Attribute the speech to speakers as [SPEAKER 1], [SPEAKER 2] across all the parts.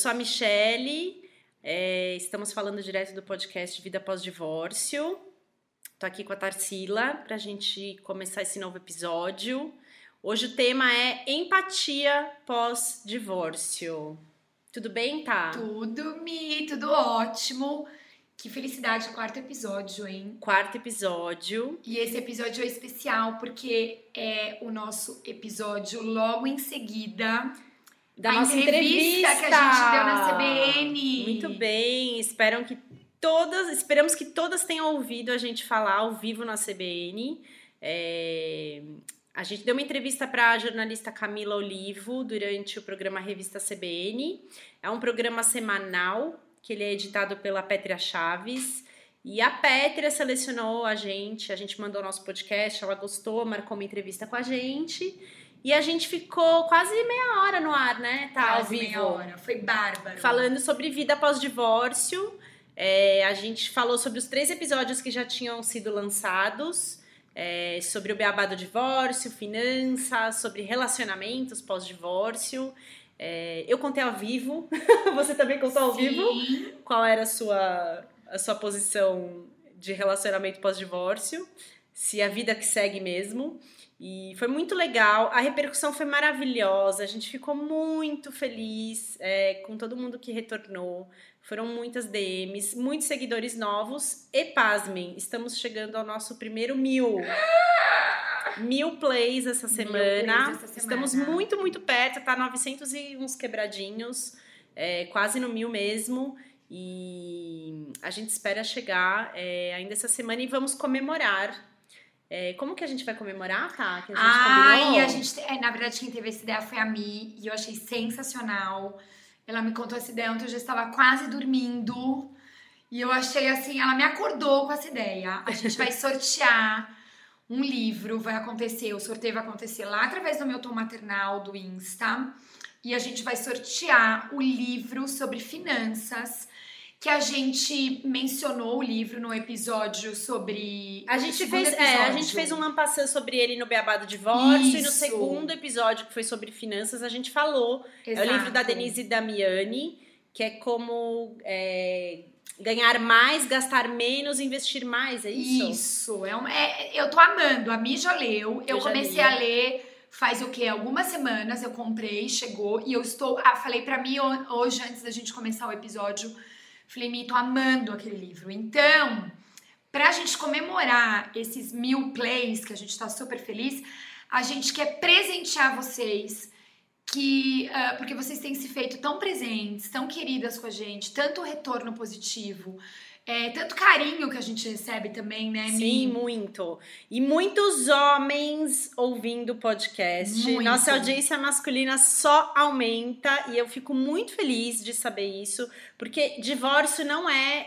[SPEAKER 1] sou a Michele, é, estamos falando direto do podcast Vida Pós-Divórcio. Tô aqui com a Tarsila para a gente começar esse novo episódio. Hoje o tema é empatia pós-divórcio. Tudo bem, tá?
[SPEAKER 2] Tudo, Mi, tudo ótimo. Que felicidade, quarto episódio, hein?
[SPEAKER 1] Quarto episódio.
[SPEAKER 2] E esse episódio é especial porque é o nosso episódio logo em seguida
[SPEAKER 1] Da
[SPEAKER 2] a
[SPEAKER 1] nossa
[SPEAKER 2] entrevista,
[SPEAKER 1] entrevista
[SPEAKER 2] que a gente deu na CBN.
[SPEAKER 1] Muito bem, esperam que todas, esperamos que todas tenham ouvido a gente falar ao vivo na CBN. É, a gente deu uma entrevista para a jornalista Camila Olivo durante o programa Revista CBN. É um programa semanal que ele é editado pela Pétria Chaves. E a Pétria selecionou a gente, a gente mandou nosso podcast, ela gostou, marcou uma entrevista com a gente. E a gente ficou quase meia hora no ar, né? Tá, ao
[SPEAKER 2] Quase
[SPEAKER 1] vivo
[SPEAKER 2] meia hora. Foi bárbaro.
[SPEAKER 1] falando sobre vida pós-divórcio. É, a gente falou sobre os três episódios que já tinham sido lançados, é, sobre o beabá do divórcio, finanças, sobre relacionamentos pós-divórcio. É, eu contei ao vivo, você também contou ao vivo?
[SPEAKER 2] Sim.
[SPEAKER 1] Qual era a sua, a sua posição de relacionamento pós-divórcio? Se a vida que segue mesmo. E foi muito legal, a repercussão foi maravilhosa, a gente ficou muito feliz é, com todo mundo que retornou. Foram muitas DMs, muitos seguidores novos e pasmem, estamos chegando ao nosso primeiro mil. Mil plays essa semana.
[SPEAKER 2] plays essa semana.
[SPEAKER 1] Estamos muito, muito perto, tá 900 e uns quebradinhos, é, quase no mil mesmo. E a gente espera chegar é, ainda essa semana e vamos comemorar. É, como que a gente vai comemorar, tá? Que a gente
[SPEAKER 2] Ah,
[SPEAKER 1] combinou?
[SPEAKER 2] e a gente. É, na verdade, quem teve essa ideia foi a Mi, e eu achei sensacional. Ela me contou essa ideia ontem, eu já estava quase dormindo. E eu achei assim, ela me acordou com essa ideia. A gente vai sortear um livro, vai acontecer, o sorteio vai acontecer lá através do meu tom maternal do Insta. E a gente vai sortear o livro sobre finanças. Que a gente mencionou o livro no episódio sobre.
[SPEAKER 1] A gente, fez, é, a gente fez um lampassã sobre ele no Beabá do Divórcio e no
[SPEAKER 2] Isso.
[SPEAKER 1] segundo episódio, que foi sobre finanças, a gente falou. É o livro da
[SPEAKER 2] Exato.
[SPEAKER 1] Denise Damiani, que é como é, ganhar mais, gastar menos, investir mais, é isso?
[SPEAKER 2] Isso, é, um, é eu tô amando. A Mi já leu. Eu,
[SPEAKER 1] Eu
[SPEAKER 2] comecei a ler faz o quê? Algumas semanas eu comprei, chegou e eu estou. Ah, falei pra Mi ho- hoje, antes da gente começar o episódio, falei, tô amando aquele livro. Então, pra gente comemorar esses mil plays, que a gente tá super feliz, a gente quer presentear vocês. Que, ah, porque vocês têm se feito tão presentes, tão queridas com a gente, tanto retorno positivo, é, tanto carinho que a gente recebe também, né, Mi?
[SPEAKER 1] Sim, muito. E muitos homens ouvindo o podcast.
[SPEAKER 2] Muito.
[SPEAKER 1] Nossa audiência masculina só aumenta e eu fico muito feliz de saber isso, porque divórcio não é,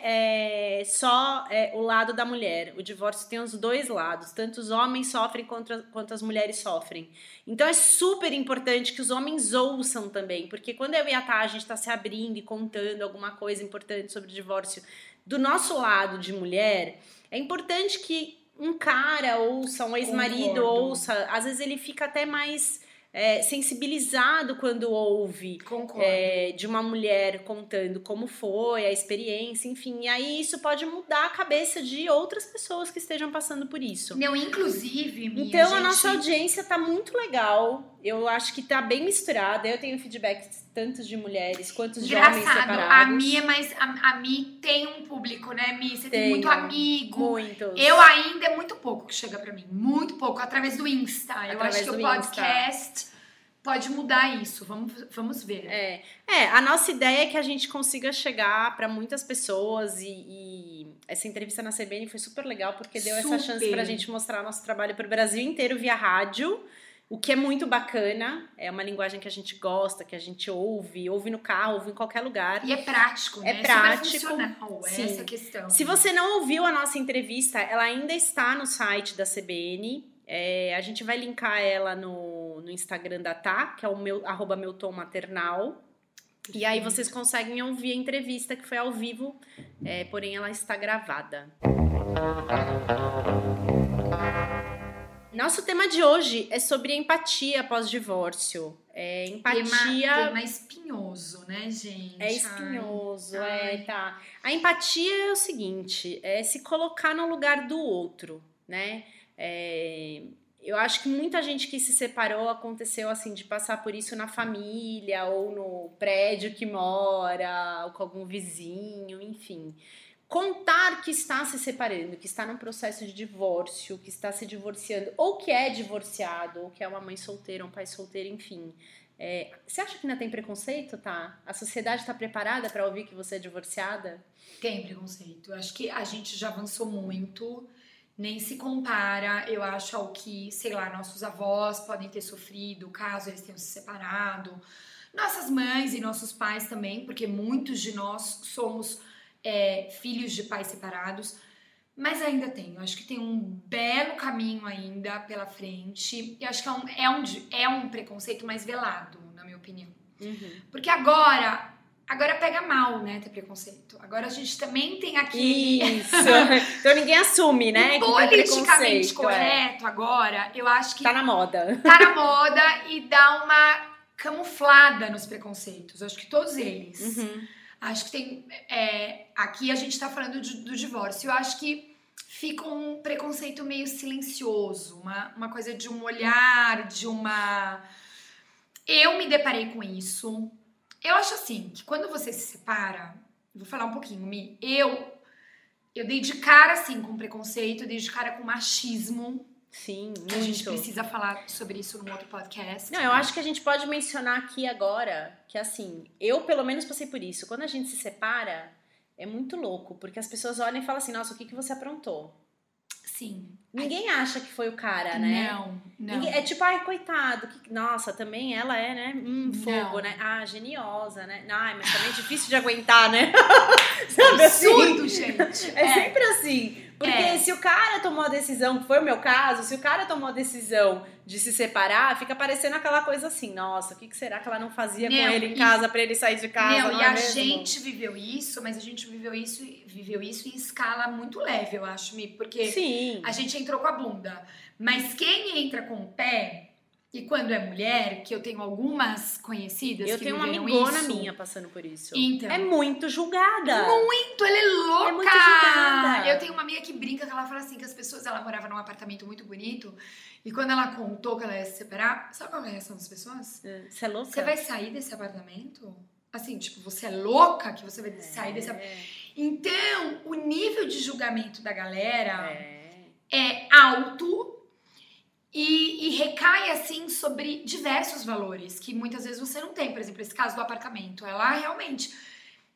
[SPEAKER 1] é, só é, o lado da mulher. O divórcio tem os dois lados, tanto os homens sofrem quanto, quanto as mulheres sofrem. Então é super importante que os homens ouçam também, porque quando eu e a Tá, a gente tá se abrindo e contando alguma coisa importante sobre o divórcio do nosso lado de mulher, é importante que um cara ouça, um ex-marido ouça, às vezes ele fica até mais é, sensibilizado quando ouve é, de uma mulher contando como foi, a experiência, enfim. E aí isso pode mudar a cabeça de outras pessoas que estejam passando por isso.
[SPEAKER 2] Não, inclusive, Mi,
[SPEAKER 1] Então a,
[SPEAKER 2] gente-
[SPEAKER 1] nossa audiência tá muito legal. Eu acho que tá bem misturada. Eu tenho feedback tanto de mulheres quanto de homens
[SPEAKER 2] Engraçado,
[SPEAKER 1] separados.
[SPEAKER 2] a Mi é mais. A, a Mi tem um público, né, Mi? Você tem muito amigo.
[SPEAKER 1] Muitos.
[SPEAKER 2] Eu ainda é muito pouco que chega pra mim. Muito pouco, através do Insta. Eu
[SPEAKER 1] Através
[SPEAKER 2] acho que o
[SPEAKER 1] Insta.
[SPEAKER 2] podcast pode mudar isso. Vamos, vamos ver.
[SPEAKER 1] É, é, a nossa ideia é que a gente consiga chegar para muitas pessoas e, e essa entrevista na CBN foi super legal porque deu essa
[SPEAKER 2] Super.
[SPEAKER 1] chance pra gente mostrar nosso trabalho pro Brasil inteiro via rádio. O que é muito bacana, é uma linguagem que a gente gosta, que a gente ouve, ouve no carro, ouve em qualquer lugar.
[SPEAKER 2] E é prático, né?
[SPEAKER 1] É prático.
[SPEAKER 2] Funcional, é
[SPEAKER 1] Sim.
[SPEAKER 2] essa questão.
[SPEAKER 1] Se você não ouviu a nossa entrevista, ela ainda está no site da CBN. É, a gente vai linkar ela no, no Instagram da Tá, que é o meu, arroba meu tom maternal. E aí vocês conseguem ouvir a entrevista que foi ao vivo, é, porém ela está gravada. Nosso tema de hoje é sobre empatia após divórcio. É, empatia.
[SPEAKER 2] Tema, tema espinhoso, né, gente?
[SPEAKER 1] É espinhoso,
[SPEAKER 2] Ai.
[SPEAKER 1] é, tá. A empatia é o seguinte, é se colocar no lugar do outro, né? É, eu acho que muita gente que se separou aconteceu assim de passar por isso na família ou no prédio que mora, ou com algum vizinho, enfim. Contar que está se separando, que está num processo de divórcio, que está se divorciando, ou que é divorciado, ou que é uma mãe solteira, um pai solteiro, enfim. É, você acha que ainda tem preconceito, tá? A sociedade está preparada para ouvir que você é divorciada?
[SPEAKER 2] Tem preconceito. Eu acho que a gente já avançou muito, nem se compara, eu acho, ao que, sei lá, nossos avós podem ter sofrido, caso eles tenham se separado. Nossas mães e nossos pais também, porque muitos de nós somos é, filhos de pais separados. Mas ainda tem, eu acho que tem um belo caminho ainda pela frente. E acho que é um, é um, é um preconceito mais velado, na minha opinião. Porque agora, agora pega mal, né, ter preconceito. Agora a gente também tem aquele
[SPEAKER 1] Isso. então ninguém assume, né?
[SPEAKER 2] politicamente
[SPEAKER 1] é.
[SPEAKER 2] correto agora. Eu acho que
[SPEAKER 1] Tá na moda.
[SPEAKER 2] tá na moda e dá uma camuflada nos preconceitos. Eu acho que todos eles.
[SPEAKER 1] Uhum.
[SPEAKER 2] Acho que tem. é, aqui a gente tá falando de- do divórcio. Eu acho que fica um preconceito meio silencioso, uma, uma coisa de um olhar, de uma. Eu me deparei com isso. Eu acho assim, que quando você se separa, vou falar um pouquinho, Mi, eu. Eu dei de cara, assim, com preconceito, dei de cara com machismo.
[SPEAKER 1] Sim,
[SPEAKER 2] Que a gente
[SPEAKER 1] muito.
[SPEAKER 2] precisa falar sobre isso num outro podcast.
[SPEAKER 1] Não, eu acho que a gente pode mencionar aqui agora que, assim, eu pelo menos passei por isso. Quando a gente se separa, é muito louco, porque as pessoas olham e falam assim: nossa, o que, que você aprontou?
[SPEAKER 2] Sim.
[SPEAKER 1] Ninguém acha que foi o cara, né?
[SPEAKER 2] Não, não.
[SPEAKER 1] Ninguém- é tipo, ai, coitado. que- nossa, também ela é, né? Hum, fogo,
[SPEAKER 2] Não.
[SPEAKER 1] né? Ah, geniosa, né? Ai, mas também é difícil de aguentar, né? Sabe assim?
[SPEAKER 2] Absurdo, gente.
[SPEAKER 1] É, sempre assim. Porque
[SPEAKER 2] É.
[SPEAKER 1] se o cara tomou a decisão, que foi o meu caso, se o cara tomou a decisão de se separar, fica parecendo aquela coisa assim, nossa, o que, que será que ela não fazia com ele em casa pra ele sair de casa?
[SPEAKER 2] Não,
[SPEAKER 1] não
[SPEAKER 2] e
[SPEAKER 1] é
[SPEAKER 2] a
[SPEAKER 1] mesmo?
[SPEAKER 2] gente viveu isso, mas a gente viveu isso, viveu isso em escala muito leve, eu acho, Mi, porque
[SPEAKER 1] Sim.
[SPEAKER 2] a gente entrou com a bunda. Mas quem entra com o pé, e quando é mulher, que eu tenho algumas conhecidas
[SPEAKER 1] Eu
[SPEAKER 2] que
[SPEAKER 1] tenho uma amigona
[SPEAKER 2] isso,
[SPEAKER 1] minha passando por isso.
[SPEAKER 2] Então.
[SPEAKER 1] É muito julgada.
[SPEAKER 2] Muito, ela é louca!
[SPEAKER 1] É muito julgada.
[SPEAKER 2] Eu tenho uma amiga que brinca que ela fala assim que as pessoas, ela morava num apartamento muito bonito, e quando ela contou que ela ia se separar, sabe qual é a reação das pessoas?
[SPEAKER 1] Você é louca?
[SPEAKER 2] Você vai sair desse apartamento? Assim, tipo, você é louca que você vai sair desse apartamento? Então, o nível de julgamento da galera
[SPEAKER 1] É.
[SPEAKER 2] é alto recai, assim, sobre diversos valores que muitas vezes você não tem. Por exemplo, esse caso do apartamento. Ela realmente...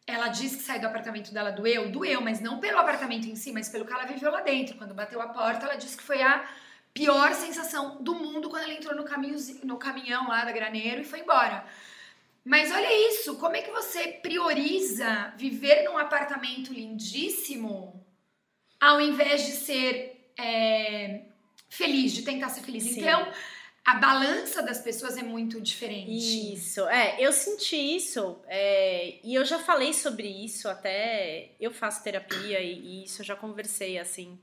[SPEAKER 2] Ela diz que sair do apartamento dela doeu, doeu, mas não pelo apartamento em si, mas pelo que ela viveu lá dentro. Quando bateu a porta, ela disse que foi a pior sensação do mundo quando ela entrou no, no caminhão lá da Graneiro e foi embora. Mas olha isso, como é que você prioriza viver num apartamento lindíssimo ao invés de ser é, feliz, de tentar ser feliz?
[SPEAKER 1] Sim.
[SPEAKER 2] Então, a balança das pessoas é muito diferente.
[SPEAKER 1] Isso, é, eu senti isso, é, e eu já falei sobre isso até, eu faço terapia e, e isso eu já conversei, assim,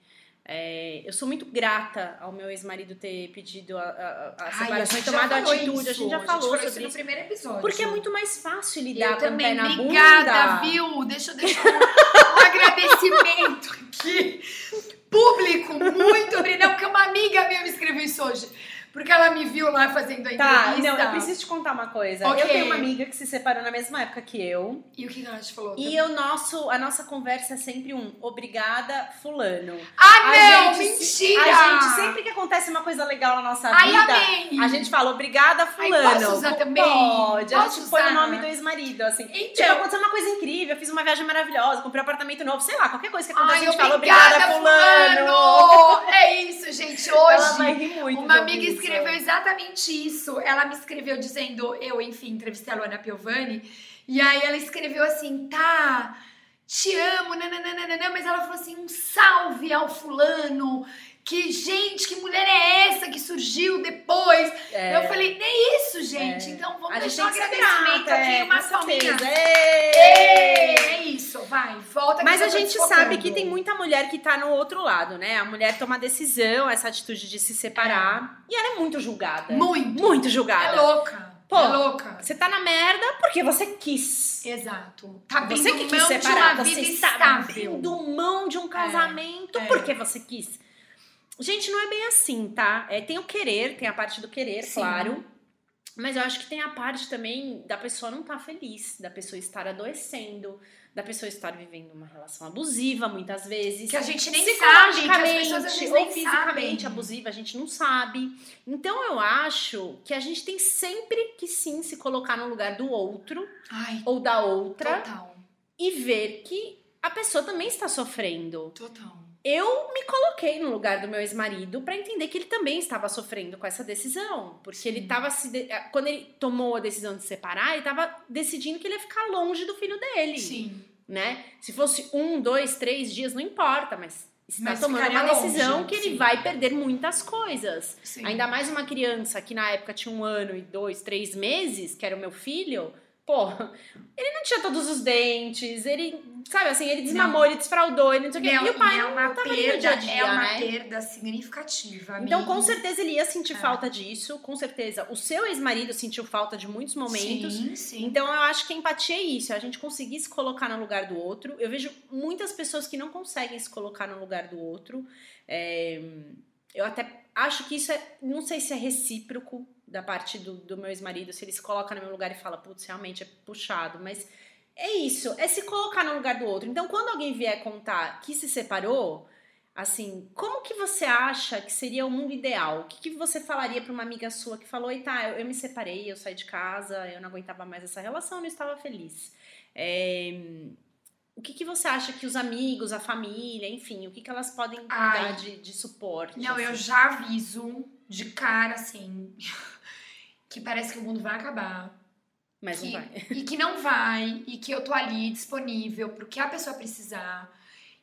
[SPEAKER 1] é, eu sou muito grata ao meu ex-marido ter pedido a, a, a
[SPEAKER 2] Ai,
[SPEAKER 1] separação
[SPEAKER 2] a
[SPEAKER 1] e
[SPEAKER 2] gente
[SPEAKER 1] tomado
[SPEAKER 2] falou
[SPEAKER 1] atitude,
[SPEAKER 2] isso,
[SPEAKER 1] a gente já
[SPEAKER 2] a
[SPEAKER 1] falou
[SPEAKER 2] falou isso
[SPEAKER 1] sobre
[SPEAKER 2] no
[SPEAKER 1] isso,
[SPEAKER 2] primeiro episódio.
[SPEAKER 1] porque é muito mais fácil lidar
[SPEAKER 2] eu
[SPEAKER 1] com o
[SPEAKER 2] também,
[SPEAKER 1] pé na
[SPEAKER 2] obrigada,
[SPEAKER 1] bunda.
[SPEAKER 2] viu? Deixa eu deixar um, um agradecimento aqui. Público, muito obrigada. Porque uma amiga minha me escreveu isso hoje. Porque ela me viu lá fazendo a
[SPEAKER 1] Tá,
[SPEAKER 2] entrevista.
[SPEAKER 1] não, eu preciso te contar uma coisa.
[SPEAKER 2] Ok.
[SPEAKER 1] Eu tenho uma amiga que se separou na mesma época que eu.
[SPEAKER 2] E o que ela te falou?
[SPEAKER 1] E o nosso, a nossa conversa é sempre um obrigada, fulano.
[SPEAKER 2] Ah,
[SPEAKER 1] A
[SPEAKER 2] não!
[SPEAKER 1] gente
[SPEAKER 2] mentira!
[SPEAKER 1] A gente, sempre que acontece uma coisa legal na nossa
[SPEAKER 2] Ai,
[SPEAKER 1] vida,
[SPEAKER 2] amei!
[SPEAKER 1] a gente fala obrigada,
[SPEAKER 2] Ai,
[SPEAKER 1] fulano.
[SPEAKER 2] posso usar também?
[SPEAKER 1] Pode. a gente põe o
[SPEAKER 2] usar?
[SPEAKER 1] nome do ex-marido, assim.
[SPEAKER 2] Então-
[SPEAKER 1] Tipo, aconteceu uma coisa incrível, eu fiz uma viagem maravilhosa, comprei um apartamento novo, sei lá, qualquer coisa que acontece,
[SPEAKER 2] Ai,
[SPEAKER 1] a gente fala
[SPEAKER 2] obrigada,
[SPEAKER 1] obrigada, fulano.
[SPEAKER 2] fulano! É isso, gente. Hoje, uma amiga. Escreveu exatamente isso. Ela me escreveu dizendo, eu, enfim, entrevistei a Luana Piovani, e aí ela escreveu assim, tá. Te amo, nananana, mas ela falou assim, um salve ao fulano, que gente, que mulher é essa que surgiu depois?
[SPEAKER 1] É.
[SPEAKER 2] Eu falei, é isso, gente,
[SPEAKER 1] É.
[SPEAKER 2] então vamos
[SPEAKER 1] A
[SPEAKER 2] deixar um agradecimento
[SPEAKER 1] grata,
[SPEAKER 2] aqui,
[SPEAKER 1] é.
[SPEAKER 2] Ê,
[SPEAKER 1] Ê!
[SPEAKER 2] É isso, vai, volta
[SPEAKER 1] Mas a gente sabe que tem muita mulher que tá no outro lado, né? A mulher toma decisão, essa atitude de se separar. E ela é muito julgada.
[SPEAKER 2] Muito.
[SPEAKER 1] Muito
[SPEAKER 2] É
[SPEAKER 1] julgada.
[SPEAKER 2] louca,
[SPEAKER 1] Pô,
[SPEAKER 2] é louca.
[SPEAKER 1] Você tá na merda porque você quis.
[SPEAKER 2] Exato. Tá abrindo
[SPEAKER 1] Você que quis
[SPEAKER 2] mão
[SPEAKER 1] separar,
[SPEAKER 2] de uma
[SPEAKER 1] você
[SPEAKER 2] vida estável.
[SPEAKER 1] abrindo mão de um casamento
[SPEAKER 2] é.
[SPEAKER 1] porque você quis. Gente, não é bem assim, tá? É, tem o querer, tem a parte do querer,
[SPEAKER 2] Sim.
[SPEAKER 1] claro. Mas eu acho que tem a parte também da pessoa não estar feliz, da pessoa estar adoecendo, da pessoa estar vivendo uma relação abusiva muitas vezes.
[SPEAKER 2] Que a gente nem sabe, que as
[SPEAKER 1] Psicologicamente
[SPEAKER 2] pessoas às vezes
[SPEAKER 1] ou fisicamente
[SPEAKER 2] sabem.
[SPEAKER 1] abusiva, a gente não sabe. Então eu acho que a gente tem sempre que sim se colocar no lugar do outro
[SPEAKER 2] Ai,
[SPEAKER 1] ou da outra
[SPEAKER 2] total,
[SPEAKER 1] e ver que a pessoa também está sofrendo.
[SPEAKER 2] total.
[SPEAKER 1] Eu me coloquei no lugar do meu ex-marido para entender que ele também estava sofrendo com essa decisão, porque
[SPEAKER 2] Sim.
[SPEAKER 1] ele estava se de- quando ele tomou a decisão de separar, ele estava decidindo que ele ia ficar longe do filho dele,
[SPEAKER 2] Sim.
[SPEAKER 1] né? Se fosse um, dois, três dias não importa, mas está
[SPEAKER 2] Mas
[SPEAKER 1] tomando uma decisão
[SPEAKER 2] longe,
[SPEAKER 1] que ele
[SPEAKER 2] sim.
[SPEAKER 1] vai perder muitas coisas.
[SPEAKER 2] sim.
[SPEAKER 1] Ainda mais uma criança que na época tinha um ano e dois, três meses, que era o meu filho. Pô, ele não tinha todos os dentes, ele, sabe assim, ele desmamou, ele desfraudou, ele não sei o quê.
[SPEAKER 2] Não,
[SPEAKER 1] E o pai
[SPEAKER 2] é
[SPEAKER 1] não
[SPEAKER 2] uma
[SPEAKER 1] tava ali no
[SPEAKER 2] perda,
[SPEAKER 1] dia a dia,
[SPEAKER 2] é uma
[SPEAKER 1] né?
[SPEAKER 2] perda significativa.
[SPEAKER 1] Então, com certeza, ele ia sentir
[SPEAKER 2] É.
[SPEAKER 1] falta disso, com certeza. O seu ex-marido sentiu falta de muitos momentos.
[SPEAKER 2] Sim, sim.
[SPEAKER 1] Então, eu acho que a empatia é isso, é a gente conseguir se colocar no lugar do outro. Eu vejo muitas pessoas que não conseguem se colocar no lugar do outro. É, eu até acho que isso é. Não sei se é recíproco da parte do, do meu ex-marido, se ele se coloca no meu lugar e fala, putz, realmente é puxado, mas. É isso, é se colocar no lugar do outro. Então, quando alguém vier contar que se separou, assim, como que você acha que seria o mundo ideal? O que, que você falaria pra uma amiga sua que falou, eita, eu, eu me separei, eu saí de casa, eu não aguentava mais essa relação, eu não estava feliz. É, o que, que você acha que os amigos, a família, enfim, o que, que elas podem
[SPEAKER 2] Ai.
[SPEAKER 1] dar de, de suporte?
[SPEAKER 2] Não, eu
[SPEAKER 1] assim?
[SPEAKER 2] já aviso de cara, assim, que parece que o mundo vai acabar.
[SPEAKER 1] Mas não
[SPEAKER 2] que-
[SPEAKER 1] vai.
[SPEAKER 2] E que não vai, e que eu tô ali disponível pro que a pessoa precisar.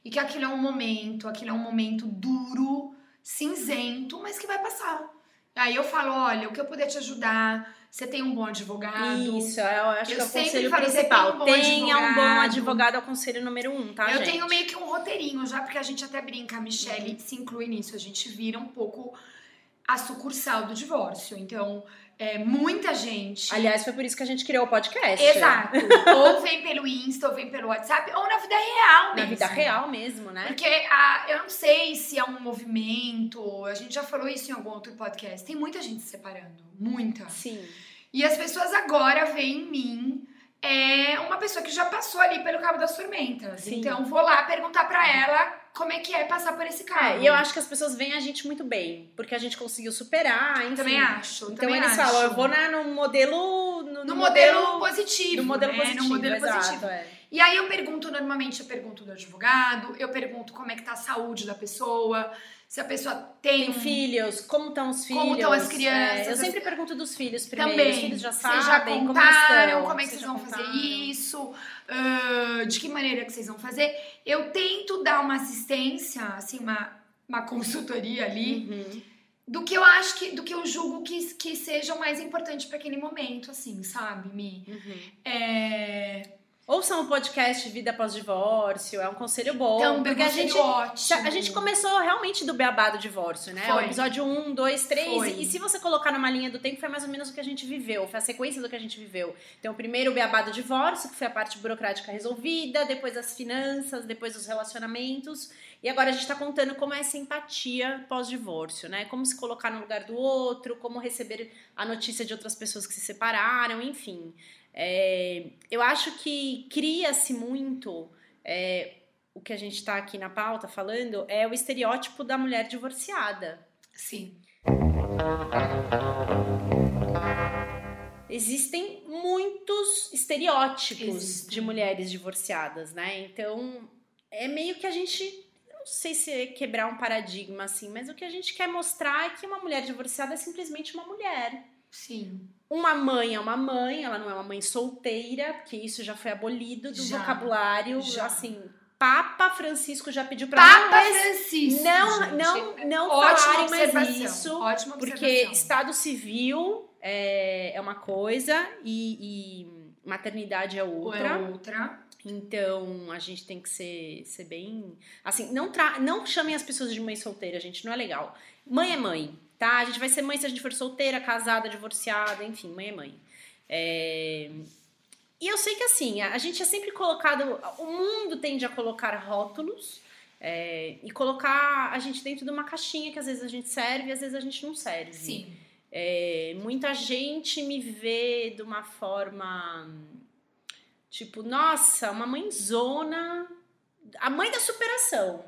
[SPEAKER 2] E que aquilo é um momento, aquilo é um momento duro, cinzento, mas que vai passar. Aí eu falo, olha, o que eu puder te ajudar, você tem um bom advogado.
[SPEAKER 1] Isso, eu acho
[SPEAKER 2] Eu
[SPEAKER 1] que é o conselho
[SPEAKER 2] tem
[SPEAKER 1] principal.
[SPEAKER 2] um bom
[SPEAKER 1] Tenha um bom
[SPEAKER 2] advogado.
[SPEAKER 1] advogado, é o conselho número um, tá,
[SPEAKER 2] eu
[SPEAKER 1] gente?
[SPEAKER 2] tenho meio que um roteirinho já, porque a gente até brinca, a Michelle se inclui nisso, a gente vira um pouco a sucursal do divórcio. Então, é, muita gente.
[SPEAKER 1] Aliás, foi por isso que a gente criou o podcast.
[SPEAKER 2] Exato. ou vem pelo Insta, ou vem pelo WhatsApp, ou na vida real
[SPEAKER 1] Na
[SPEAKER 2] mesmo.
[SPEAKER 1] vida real mesmo, né?
[SPEAKER 2] Porque a, eu não sei se é um movimento, a gente já falou isso em algum outro podcast. Tem muita gente se separando, muita.
[SPEAKER 1] Sim.
[SPEAKER 2] E as pessoas agora veem em mim é uma pessoa que já passou ali pelo cabo das tormentas.
[SPEAKER 1] Sim.
[SPEAKER 2] Então vou lá perguntar pra ela como é que é passar por esse cabo.
[SPEAKER 1] É, e eu acho que as pessoas veem a gente muito bem, porque a gente conseguiu superar, enfim.
[SPEAKER 2] também acho.
[SPEAKER 1] Então
[SPEAKER 2] também
[SPEAKER 1] eles
[SPEAKER 2] acho.
[SPEAKER 1] falam, eu vou na, no modelo. No,
[SPEAKER 2] no modelo, positivo.
[SPEAKER 1] No modelo
[SPEAKER 2] né?
[SPEAKER 1] positivo.
[SPEAKER 2] No modelo
[SPEAKER 1] exato,
[SPEAKER 2] positivo.
[SPEAKER 1] é.
[SPEAKER 2] E aí eu pergunto, normalmente eu pergunto do advogado, eu pergunto como é que tá a saúde da pessoa, se a pessoa tem,
[SPEAKER 1] Tem filhos, como estão os filhos?
[SPEAKER 2] Como estão as crianças,
[SPEAKER 1] É, eu sempre pergunto dos filhos primeiro.
[SPEAKER 2] Também.
[SPEAKER 1] Os filhos já sabem
[SPEAKER 2] já
[SPEAKER 1] como
[SPEAKER 2] contaram
[SPEAKER 1] estão.
[SPEAKER 2] como é que vocês vão fazer
[SPEAKER 1] contaram.
[SPEAKER 2] isso, ah, de que maneira que vocês vão fazer. Eu tento dar uma assistência, assim, uma, uma consultoria ali,
[SPEAKER 1] Uhum.
[SPEAKER 2] do que eu acho que, do que eu julgo que, que seja o mais importante para aquele momento, assim, sabe, Mi?
[SPEAKER 1] Uhum.
[SPEAKER 2] É...
[SPEAKER 1] Ouçam o podcast Vida Pós-Divórcio, é um conselho bom.
[SPEAKER 2] Então,
[SPEAKER 1] porque a gente,
[SPEAKER 2] ótimo.
[SPEAKER 1] a gente começou realmente do beabá do divórcio, né?
[SPEAKER 2] Foi.
[SPEAKER 1] O episódio 1, 2, 3.
[SPEAKER 2] Foi.
[SPEAKER 1] E se você colocar numa linha do tempo, foi mais ou menos o que a gente viveu. Foi a sequência do que a gente viveu. Então, primeiro o beabá do divórcio, que foi a parte burocrática resolvida, depois as finanças, depois os relacionamentos. E agora a gente tá contando como é essa empatia pós-divórcio, né? Como se colocar no lugar do outro, como receber a notícia de outras pessoas que se separaram, enfim. É, eu acho que cria-se muito é, o que a gente tá aqui na pauta falando é o estereótipo da mulher divorciada.
[SPEAKER 2] Sim.
[SPEAKER 1] Existem muitos estereótipos
[SPEAKER 2] Existem.
[SPEAKER 1] de mulheres divorciadas, né? Então é meio que a gente. Não sei se é quebrar um paradigma assim, mas o que a gente quer mostrar é que uma mulher divorciada é simplesmente uma mulher.
[SPEAKER 2] Sim.
[SPEAKER 1] Uma mãe é uma mãe, ela não é uma mãe solteira, porque isso já foi abolido do
[SPEAKER 2] Já,
[SPEAKER 1] vocabulário.
[SPEAKER 2] já.
[SPEAKER 1] Assim, Papa Francisco já pediu pra
[SPEAKER 2] Papa
[SPEAKER 1] não,
[SPEAKER 2] Francisco.
[SPEAKER 1] não,
[SPEAKER 2] gente.
[SPEAKER 1] não, não
[SPEAKER 2] Ótima
[SPEAKER 1] falarem mais isso.
[SPEAKER 2] Ótima
[SPEAKER 1] Porque. Estado civil é, é uma coisa e, e maternidade é
[SPEAKER 2] Ou
[SPEAKER 1] outra.
[SPEAKER 2] é outra.
[SPEAKER 1] Então a gente tem que ser, ser bem. Assim, não, tra... não chamem as pessoas de mãe solteira, gente, não é legal. Mãe é mãe, tá? A gente vai ser mãe se a gente for solteira, casada, divorciada, enfim, mãe é mãe. É, E eu sei que assim, a gente é sempre colocado. O mundo tende a colocar rótulos é, e colocar a gente dentro de uma caixinha que às vezes a gente serve e às vezes a gente não serve.
[SPEAKER 2] Sim.
[SPEAKER 1] É, muita gente me vê de uma forma tipo, nossa, uma mãezona, a mãe da superação.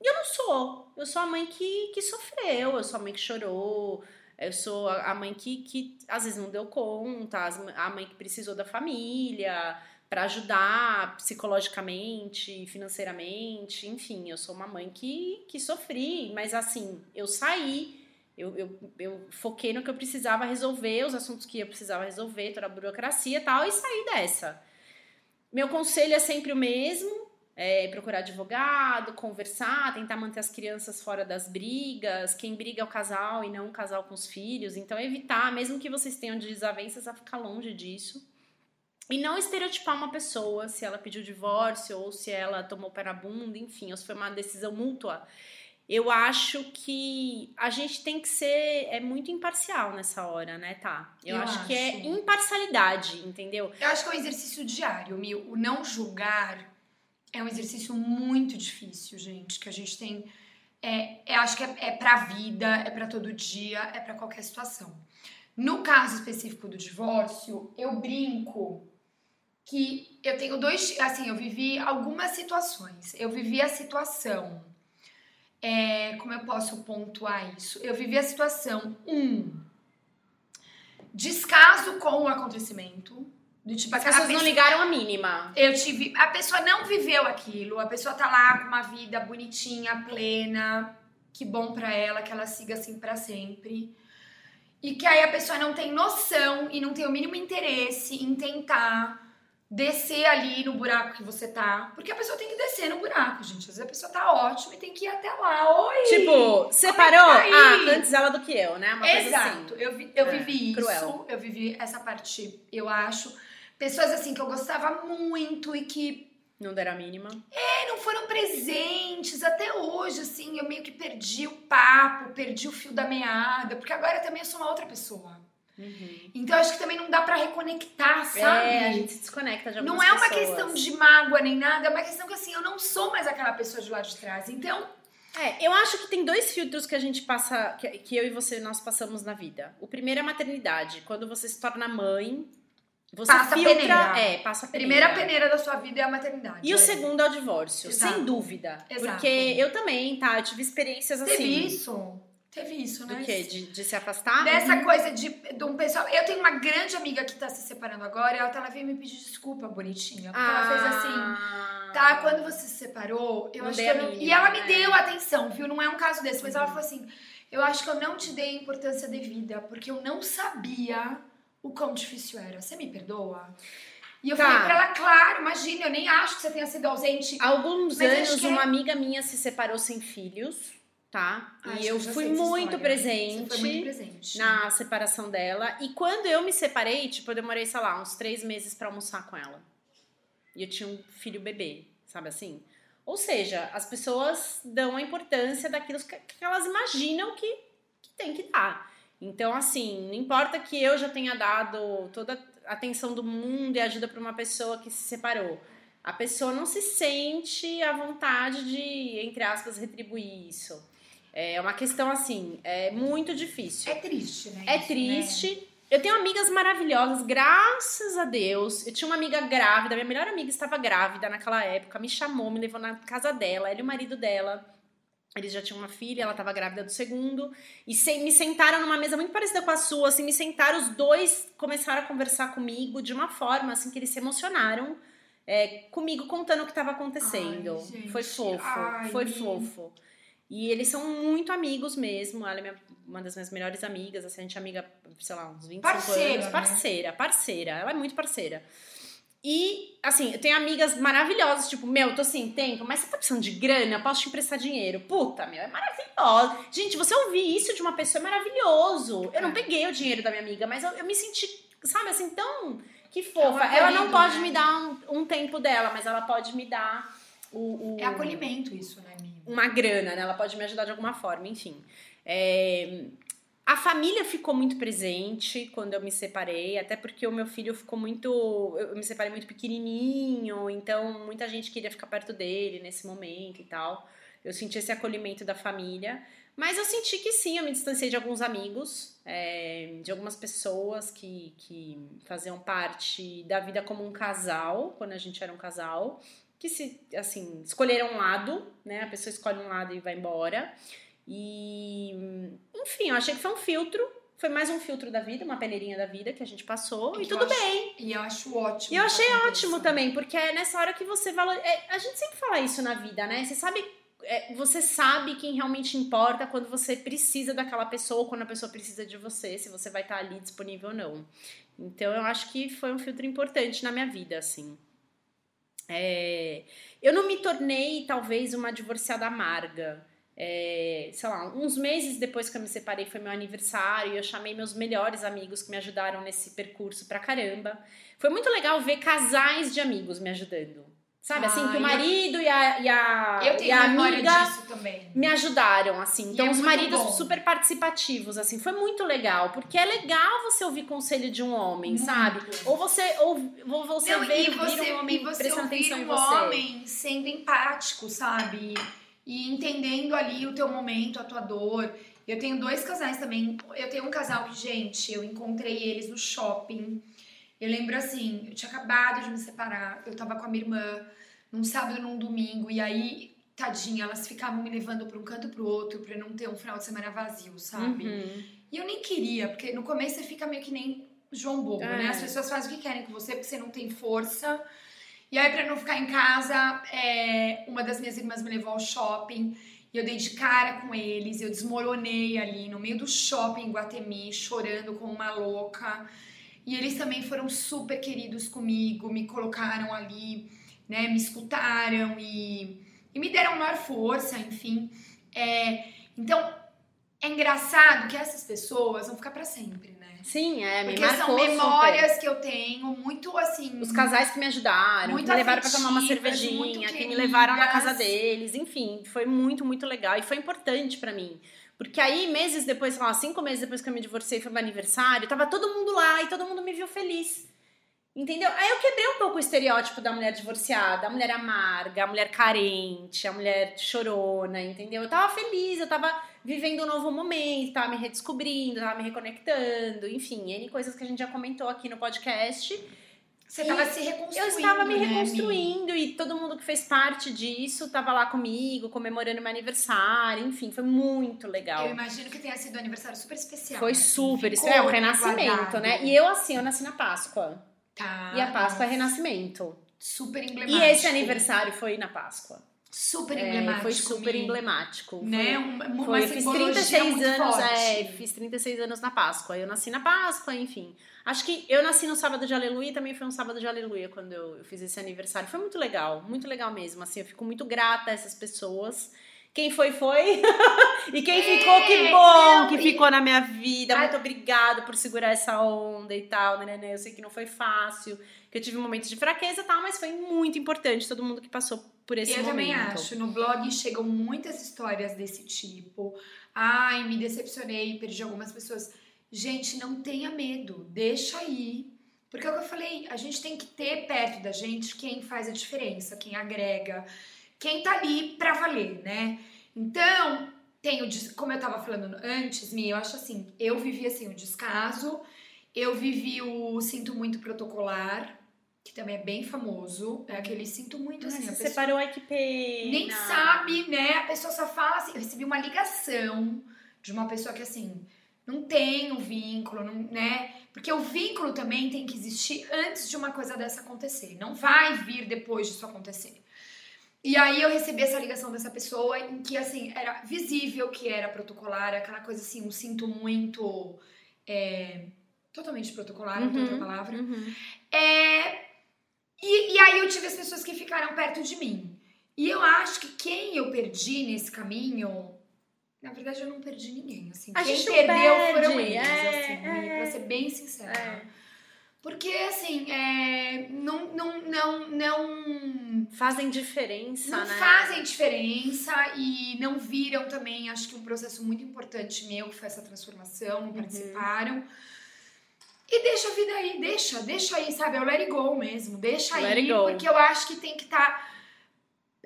[SPEAKER 1] E eu não sou. Eu sou a mãe que, que sofreu, eu sou a mãe que chorou, eu sou a mãe que, que às vezes não deu conta, a mãe que precisou da família para ajudar psicologicamente, financeiramente, enfim, eu sou uma mãe que, que sofri, mas assim, eu saí, eu, eu, eu foquei no que eu precisava resolver, os assuntos que eu precisava resolver, toda a burocracia e tal, e saí dessa. Meu conselho é sempre o mesmo: é procurar advogado, conversar, tentar manter as crianças fora das brigas. Quem briga é o casal e não o casal com os filhos. Então, evitar, mesmo que vocês tenham desavenças, a ficar longe disso. E não estereotipar uma pessoa se ela pediu divórcio ou se ela tomou pé na bunda, enfim, ou se foi uma decisão mútua. Eu acho que a gente tem que ser é muito imparcial nessa hora, né, tá? Eu,
[SPEAKER 2] Eu
[SPEAKER 1] acho, que é
[SPEAKER 2] acho.
[SPEAKER 1] imparcialidade, entendeu?
[SPEAKER 2] Eu acho que é um exercício diário, Mil. O não julgar é um exercício muito difícil, gente. Que a gente tem. É, eu acho que é, é pra vida, é pra todo dia, é pra qualquer situação. No caso específico do divórcio, eu brinco que eu tenho dois. Assim, eu vivi algumas situações. Eu vivi a situação. é, como eu posso pontuar isso? Eu vivi a situação, um, descaso com o acontecimento. Do tipo,
[SPEAKER 1] As pessoas não
[SPEAKER 2] pessoa-
[SPEAKER 1] ligaram a mínima.
[SPEAKER 2] eu tive. A pessoa não viveu aquilo, a pessoa tá lá com uma vida bonitinha, plena, que bom pra ela, que ela siga assim pra sempre. E que aí a pessoa não tem noção e não tem o mínimo interesse em tentar descer ali no buraco que você tá. Porque a pessoa tem que descer no buraco, gente. Às vezes a pessoa tá ótima e tem que ir até lá. Oi!
[SPEAKER 1] Tipo, separou?
[SPEAKER 2] tá?
[SPEAKER 1] Ah, antes ela do que eu, né? Uma coisa
[SPEAKER 2] Exato.
[SPEAKER 1] assim.
[SPEAKER 2] Eu, vi- eu
[SPEAKER 1] É,
[SPEAKER 2] vivi isso.
[SPEAKER 1] cruel.
[SPEAKER 2] Eu vivi essa parte, eu acho. Pessoas assim que eu gostava muito e que
[SPEAKER 1] Não deram a mínima.
[SPEAKER 2] É, não foram presentes até hoje, assim, eu meio que perdi o papo, perdi o fio da meada, porque agora também eu sou uma outra pessoa. Então eu acho que também não dá pra reconectar, sabe?
[SPEAKER 1] É, a gente se desconecta de
[SPEAKER 2] não é uma
[SPEAKER 1] pessoas.
[SPEAKER 2] questão de mágoa nem nada, é uma questão que assim, eu não sou mais aquela pessoa de lá de trás. Então,
[SPEAKER 1] É, eu acho que tem dois filtros que a gente passa, que, que eu e você nós passamos na vida. O primeiro é a maternidade. Quando você se torna mãe, você
[SPEAKER 2] Passa a
[SPEAKER 1] filtra.
[SPEAKER 2] peneira.
[SPEAKER 1] É, passa a
[SPEAKER 2] a
[SPEAKER 1] peneira.
[SPEAKER 2] primeira peneira da sua vida é a maternidade.
[SPEAKER 1] E o
[SPEAKER 2] É.
[SPEAKER 1] segundo é o divórcio,
[SPEAKER 2] Exato.
[SPEAKER 1] sem dúvida.
[SPEAKER 2] Exato.
[SPEAKER 1] Porque eu também, tá? Eu tive experiências
[SPEAKER 2] Teve
[SPEAKER 1] assim.
[SPEAKER 2] isso? Teve isso, né?
[SPEAKER 1] Do quê? De, de se afastar?
[SPEAKER 2] Dessa coisa de, de um pessoal. Eu tenho uma grande amiga que tá se separando agora e ela, ela veio me pedir desculpa, bonitinha. Porque ela fez assim.
[SPEAKER 1] Ah.
[SPEAKER 2] Tá, quando você se separou, eu
[SPEAKER 1] Não
[SPEAKER 2] acho que
[SPEAKER 1] a
[SPEAKER 2] eu não...
[SPEAKER 1] mínima,
[SPEAKER 2] E ela me
[SPEAKER 1] né?
[SPEAKER 2] deu atenção, viu? Não é um caso desse, mas ela falou assim: eu acho que eu não te dei a importância devida, porque eu não sabia o quão difícil era. Você me perdoa? E eu
[SPEAKER 1] Tá.
[SPEAKER 2] falei pra ela, claro, imagina, eu nem acho que você tenha sido ausente.
[SPEAKER 1] Há alguns anos,
[SPEAKER 2] que é-
[SPEAKER 1] uma amiga minha se separou sem filhos, tá?
[SPEAKER 2] Acho
[SPEAKER 1] e eu fui muito presente.
[SPEAKER 2] Foi muito presente.
[SPEAKER 1] na separação dela. E quando eu me separei, tipo, eu demorei, sei lá, uns três meses pra almoçar com ela. E eu tinha um filho bebê, sabe assim? Ou seja, as pessoas dão a importância daquilo que, que elas imaginam que, que tem que dar. Então, assim, não importa que eu já tenha dado toda a atenção do mundo e ajuda pra uma pessoa que se separou. A pessoa não se sente à vontade de, entre aspas, retribuir isso. É uma questão assim, é muito difícil.
[SPEAKER 2] É triste, né?
[SPEAKER 1] É
[SPEAKER 2] isso,
[SPEAKER 1] triste. Eu tenho amigas maravilhosas, graças a Deus. Eu tinha uma amiga grávida, minha melhor amiga estava grávida naquela época, me chamou, me levou na casa dela, ela e o marido dela. Eles já tinham uma filha, ela estava grávida do segundo. E se- me sentaram numa mesa muito parecida com a sua, assim, me sentaram, os dois começaram a conversar comigo de uma forma, assim, que eles se emocionaram é, comigo contando o que estava acontecendo.
[SPEAKER 2] Ai,
[SPEAKER 1] foi fofo,
[SPEAKER 2] Ai,
[SPEAKER 1] foi fofo. E eles são muito amigos mesmo. Ela é minha- uma das minhas melhores amigas, assim, a gente é amiga, sei lá, uns 25
[SPEAKER 2] Parceira,
[SPEAKER 1] anos.
[SPEAKER 2] né?
[SPEAKER 1] Parceira, parceira. Ela é muito parceira. E, assim, eu tenho amigas maravilhosas, tipo, meu, tô sem tempo, mas você tá precisando de grana? Eu posso te emprestar dinheiro. Puta, meu, é maravilhoso. Gente, você ouvir isso de uma pessoa é maravilhoso. Eu não
[SPEAKER 2] É.
[SPEAKER 1] peguei o dinheiro da minha amiga, mas eu, eu me senti, sabe, assim, tão. Que
[SPEAKER 2] É
[SPEAKER 1] fofa.
[SPEAKER 2] um
[SPEAKER 1] ela não pode
[SPEAKER 2] né?
[SPEAKER 1] me dar um, um tempo dela, mas ela pode me dar o. o-
[SPEAKER 2] É acolhimento isso, né, amiga?
[SPEAKER 1] uma grana, né? Ela pode me ajudar de alguma forma, enfim. É, A família ficou muito presente quando eu me separei, até porque o meu filho ficou muito. Eu me separei muito pequenininho, então muita gente queria ficar perto dele nesse momento e tal. Eu senti esse acolhimento da família. Mas eu senti que sim, eu me distanciei de alguns amigos, é, de algumas pessoas que, que faziam parte da vida como um casal, quando a gente era um casal que se, assim, escolheram um lado, né? A pessoa escolhe um lado e vai embora. E, enfim, eu achei que foi um filtro, foi mais um filtro da vida, uma peneirinha da vida que a gente passou, e tudo
[SPEAKER 2] acho-
[SPEAKER 1] bem.
[SPEAKER 2] E eu acho ótimo.
[SPEAKER 1] E eu achei ótimo também, porque é nessa hora que você valor... é, a gente sempre fala isso na vida, né? Você sabe, é, você sabe quem realmente importa quando você precisa daquela pessoa, ou quando a pessoa precisa de você, se você vai estar ali disponível ou não. Então eu acho que foi um filtro importante na minha vida, assim. É, eu não me tornei, talvez, uma divorciada amarga. É, sei lá, uns meses depois que eu me separei foi meu aniversário e eu chamei meus melhores amigos que me ajudaram nesse percurso pra caramba. Foi muito legal ver casais de amigos me ajudando. Sabe, assim,
[SPEAKER 2] Ah,
[SPEAKER 1] que o
[SPEAKER 2] eu-
[SPEAKER 1] marido e a, e a,
[SPEAKER 2] Eu
[SPEAKER 1] e
[SPEAKER 2] tenho
[SPEAKER 1] a
[SPEAKER 2] memória
[SPEAKER 1] amiga me ajudaram, assim.
[SPEAKER 2] E
[SPEAKER 1] Então,
[SPEAKER 2] é
[SPEAKER 1] os maridos
[SPEAKER 2] bom.
[SPEAKER 1] super participativos, assim. Foi muito legal, porque é legal você ouvir conselho de um homem,
[SPEAKER 2] Muito.
[SPEAKER 1] sabe? Ou você, ou, ou você
[SPEAKER 2] Não,
[SPEAKER 1] vê
[SPEAKER 2] e você,
[SPEAKER 1] um homem
[SPEAKER 2] e você
[SPEAKER 1] prestando atenção em
[SPEAKER 2] um
[SPEAKER 1] você.
[SPEAKER 2] homem sendo empático, sabe? E entendendo ali o teu momento, a tua dor. Eu tenho dois casais também. Eu tenho um casal que, gente, eu encontrei eles no shopping. Eu lembro assim, eu tinha acabado de me separar, eu tava com a minha irmã num sábado, num domingo, e aí, tadinha, elas ficavam me levando pra um canto pro outro pra não ter um final de semana vazio, sabe?
[SPEAKER 1] Uhum.
[SPEAKER 2] E eu nem queria, porque no começo você fica meio que nem João Bobo,
[SPEAKER 1] É.
[SPEAKER 2] né? As pessoas fazem o que querem com você porque você não tem força. E aí, pra não ficar em casa, é, uma das minhas irmãs me levou ao shopping e eu dei de cara com eles. Eu desmoronei ali no meio do shopping em Guatemi, chorando como uma louca. E eles também foram super queridos comigo, me colocaram ali, né? Me escutaram e, e me deram maior força, enfim. É, então, é engraçado que essas pessoas vão ficar pra sempre?
[SPEAKER 1] Sim, é, me
[SPEAKER 2] Porque são memórias que eu tenho muito assim.
[SPEAKER 1] super. Os casais que me ajudaram,
[SPEAKER 2] Muito
[SPEAKER 1] que me levaram pra tomar uma cervejinha, que me levaram na casa deles, enfim, foi muito, muito legal e foi importante pra mim. Porque aí, meses depois, sei lá, cinco meses depois que eu me divorciei, foi meu aniversário, tava todo mundo lá e todo mundo me viu feliz. Entendeu? Aí eu quebrei um pouco o estereótipo da mulher divorciada, a mulher amarga, a mulher carente, a mulher chorona, entendeu? Eu tava feliz, eu tava vivendo um novo momento, tava me redescobrindo, tava me reconectando, enfim, N coisas que a gente já comentou aqui no podcast.
[SPEAKER 2] Você tava se reconstruindo.
[SPEAKER 1] Eu estava me
[SPEAKER 2] né,
[SPEAKER 1] reconstruindo e todo mundo que fez parte disso tava lá comigo, comemorando meu aniversário, enfim, foi muito legal.
[SPEAKER 2] Eu imagino que tenha sido um aniversário super especial.
[SPEAKER 1] Foi
[SPEAKER 2] assim,
[SPEAKER 1] super, isso é o renascimento,
[SPEAKER 2] guardado.
[SPEAKER 1] né? E eu, assim, eu nasci na Páscoa.
[SPEAKER 2] Tá.
[SPEAKER 1] e a Páscoa é renascimento.
[SPEAKER 2] Super
[SPEAKER 1] E
[SPEAKER 2] emblemático.
[SPEAKER 1] esse aniversário foi na Páscoa.
[SPEAKER 2] Super
[SPEAKER 1] É,
[SPEAKER 2] emblemático.
[SPEAKER 1] foi super emblemático. Foi-
[SPEAKER 2] Né?
[SPEAKER 1] Foi, eu fiz
[SPEAKER 2] simbologia
[SPEAKER 1] 36
[SPEAKER 2] muito
[SPEAKER 1] anos, é, fiz 36 anos na Páscoa. Eu nasci na Páscoa, enfim. Acho que eu nasci no sábado de aleluia e também foi um sábado de aleluia quando eu, eu fiz esse aniversário. Foi muito legal, muito legal mesmo. Assim, eu fico muito grata a essas pessoas. Quem foi, foi. e quem ficou, que bom que ficou na minha vida. Muito obrigado por segurar essa onda e tal, né? Eu sei que não foi fácil, que eu tive momentos de fraqueza e tal, mas foi muito importante todo mundo que passou por esse
[SPEAKER 2] eu
[SPEAKER 1] momento.
[SPEAKER 2] também acho. No blog chegam muitas histórias desse tipo. Ai, me decepcionei, perdi algumas pessoas. Gente, não tenha medo, deixa aí. Porque é o que eu falei, a gente tem que ter perto da gente quem faz a diferença, quem agrega, quem tá ali pra valer, né? Então, tem o, des- como eu tava falando antes, Mi, eu acho assim, eu vivi assim o descaso, eu vivi o sinto muito protocolar, que também é bem famoso, é aquele sinto muito assim, a
[SPEAKER 1] você
[SPEAKER 2] pessoa
[SPEAKER 1] separou, ai que pena.
[SPEAKER 2] nem sabe, né? A pessoa só fala assim. Eu recebi uma ligação de uma pessoa que assim não tem o vínculo, não, né? Porque o vínculo também tem que existir antes de uma coisa dessa acontecer. Não vai vir depois disso acontecer. E aí eu recebi essa ligação dessa pessoa em que, assim, era visível que era protocolar, aquela coisa assim, um sinto muito. é, totalmente protocolar, não tem outra palavra.
[SPEAKER 1] Uhum.
[SPEAKER 2] É, e, e aí eu tive as pessoas que ficaram perto de mim. E eu acho que quem eu perdi nesse caminho. Na verdade, eu não perdi ninguém. Assim.
[SPEAKER 1] A
[SPEAKER 2] quem
[SPEAKER 1] gente
[SPEAKER 2] perdeu
[SPEAKER 1] perde,
[SPEAKER 2] foram eles,
[SPEAKER 1] é,
[SPEAKER 2] assim,
[SPEAKER 1] é.
[SPEAKER 2] pra ser bem sincera.
[SPEAKER 1] É.
[SPEAKER 2] Porque, assim, é, não, não, não, não,
[SPEAKER 1] Fazem diferença,
[SPEAKER 2] não
[SPEAKER 1] né?
[SPEAKER 2] fazem diferença e não viram também, acho que um processo muito importante meu, que foi essa transformação,
[SPEAKER 1] Uhum.
[SPEAKER 2] não participaram. E deixa a vida aí, deixa, deixa aí, sabe? É o let it go mesmo, deixa
[SPEAKER 1] Let
[SPEAKER 2] aí, porque eu acho que tem que estar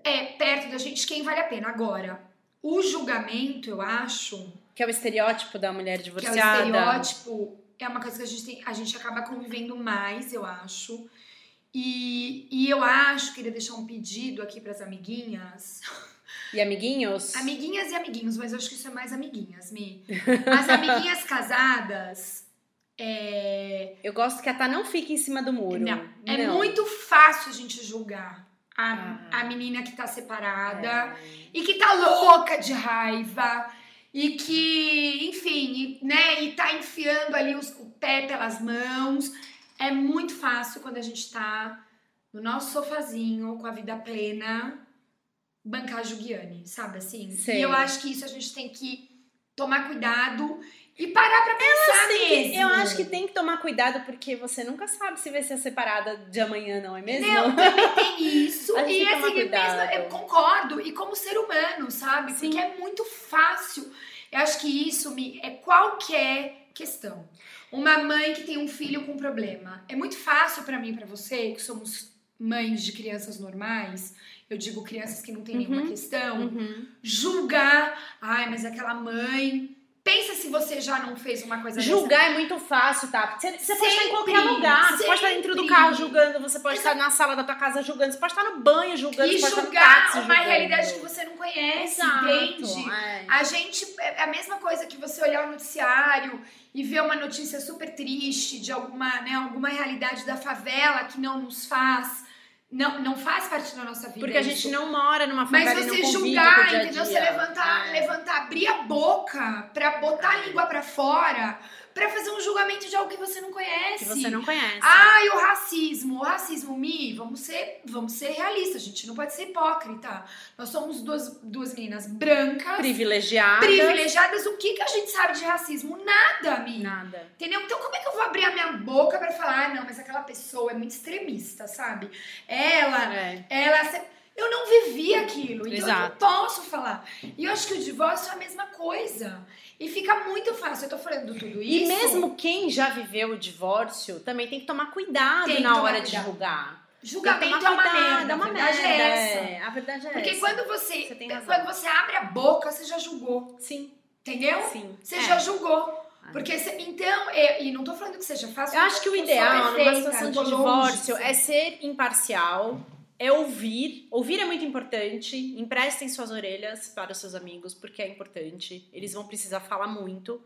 [SPEAKER 2] é, perto da gente quem vale a pena. Agora, o julgamento, eu acho,
[SPEAKER 1] Que é o estereótipo da mulher
[SPEAKER 2] que é o
[SPEAKER 1] divorciada.
[SPEAKER 2] estereótipo, é uma coisa que a gente, tem, a gente acaba convivendo mais, eu acho. E, e eu acho, queria deixar um pedido aqui para as amiguinhas.
[SPEAKER 1] E amiguinhos?
[SPEAKER 2] Amiguinhas e amiguinhos, mas eu acho que isso é mais amiguinhas, Mi. As amiguinhas casadas. É,
[SPEAKER 1] Eu gosto que a Tá não fique em cima do muro.
[SPEAKER 2] não, é
[SPEAKER 1] Não.
[SPEAKER 2] muito fácil a gente julgar a,
[SPEAKER 1] Ah.
[SPEAKER 2] a menina que tá separada
[SPEAKER 1] É.
[SPEAKER 2] e que tá louca de raiva e que, enfim, e, né, e tá enfiando ali os- o pé pelas mãos. É muito fácil quando a gente tá no nosso sofazinho, com a vida plena, bancar a Juliane, sabe assim?
[SPEAKER 1] Sei.
[SPEAKER 2] E eu acho que isso a gente tem que tomar cuidado e parar pra pensar
[SPEAKER 1] Tem que-
[SPEAKER 2] mesmo.
[SPEAKER 1] eu acho que tem que tomar cuidado porque você nunca sabe se vai ser separada de amanhã, não é mesmo?
[SPEAKER 2] Não, também tem isso.
[SPEAKER 1] Tem
[SPEAKER 2] e
[SPEAKER 1] tomar
[SPEAKER 2] assim, mesmo, eu concordo. E como ser humano, sabe?
[SPEAKER 1] Sim.
[SPEAKER 2] Porque é muito fácil. Eu acho que isso me é qualquer questão. Uma mãe que tem um filho com problema. É muito fácil pra mim e pra você, que somos mães de crianças normais. Eu digo crianças que não têm nenhuma
[SPEAKER 1] Uhum.
[SPEAKER 2] questão.
[SPEAKER 1] Uhum.
[SPEAKER 2] Julgar. Ai, mas aquela mãe. Pensa se você já não fez uma coisa dessa.
[SPEAKER 1] Julgar é muito fácil, tá? Você, você pode estar em qualquer
[SPEAKER 2] Sempre,
[SPEAKER 1] lugar. Você pode estar dentro do
[SPEAKER 2] sempre.
[SPEAKER 1] carro julgando, você pode estar na sala da tua casa julgando, você pode estar no banho julgando,
[SPEAKER 2] E
[SPEAKER 1] você pode estar no
[SPEAKER 2] julgar
[SPEAKER 1] táxi
[SPEAKER 2] uma
[SPEAKER 1] julgando.
[SPEAKER 2] realidade que você não conhece,
[SPEAKER 1] Exato,
[SPEAKER 2] entende?
[SPEAKER 1] é.
[SPEAKER 2] A gente. É a mesma coisa que você olhar o noticiário e ver uma notícia super triste de alguma, né, alguma realidade da favela que não nos faz. Não, não faz parte da nossa vida.
[SPEAKER 1] Porque a
[SPEAKER 2] isso.
[SPEAKER 1] gente não mora numa
[SPEAKER 2] Mas
[SPEAKER 1] e não
[SPEAKER 2] você julgar, entendeu? Você levantar,
[SPEAKER 1] É.
[SPEAKER 2] levantar, abrir a boca pra botar a língua pra fora, pra fazer um julgamento de algo que você não conhece.
[SPEAKER 1] Que você não conhece.
[SPEAKER 2] Ai, o racismo, o racismo, Mi, vamos ser, vamos ser realistas, a gente não pode ser hipócrita. Nós somos duas, duas meninas brancas,
[SPEAKER 1] Privilegiada.
[SPEAKER 2] privilegiadas. O que, que a gente sabe de racismo? Nada, Mi.
[SPEAKER 1] Nada.
[SPEAKER 2] Entendeu? Então, como é que eu vou abrir a minha boca pra falar, ah, não, mas aquela pessoa é muito extremista, sabe? Ela,
[SPEAKER 1] É.
[SPEAKER 2] ela. Eu não vivi aquilo, então
[SPEAKER 1] Exato.
[SPEAKER 2] eu não posso falar. E eu acho que o divórcio é a mesma coisa. E fica muito fácil. Eu tô falando tudo
[SPEAKER 1] E
[SPEAKER 2] isso.
[SPEAKER 1] mesmo quem já viveu o divórcio também tem que tomar cuidado
[SPEAKER 2] Tem
[SPEAKER 1] na
[SPEAKER 2] tomar
[SPEAKER 1] hora de
[SPEAKER 2] cuidado.
[SPEAKER 1] julgar.
[SPEAKER 2] Julgamento
[SPEAKER 1] Tem que
[SPEAKER 2] é
[SPEAKER 1] tomar
[SPEAKER 2] uma
[SPEAKER 1] cuidado,
[SPEAKER 2] merda.
[SPEAKER 1] uma
[SPEAKER 2] a verdade
[SPEAKER 1] merda.
[SPEAKER 2] é essa.
[SPEAKER 1] é. A verdade é
[SPEAKER 2] Porque
[SPEAKER 1] essa.
[SPEAKER 2] quando você,
[SPEAKER 1] Você
[SPEAKER 2] quando você abre a boca, você já julgou.
[SPEAKER 1] Sim,
[SPEAKER 2] Entendeu?
[SPEAKER 1] sim.
[SPEAKER 2] Você
[SPEAKER 1] É.
[SPEAKER 2] já julgou. Porque você, então, eu- e não tô falando que seja fácil.
[SPEAKER 1] Eu acho que o
[SPEAKER 2] porque
[SPEAKER 1] ideal numa situação de divórcio é ser imparcial, é ouvir. Ouvir é muito importante. Emprestem suas orelhas para os seus amigos, porque é importante. Eles vão precisar falar muito.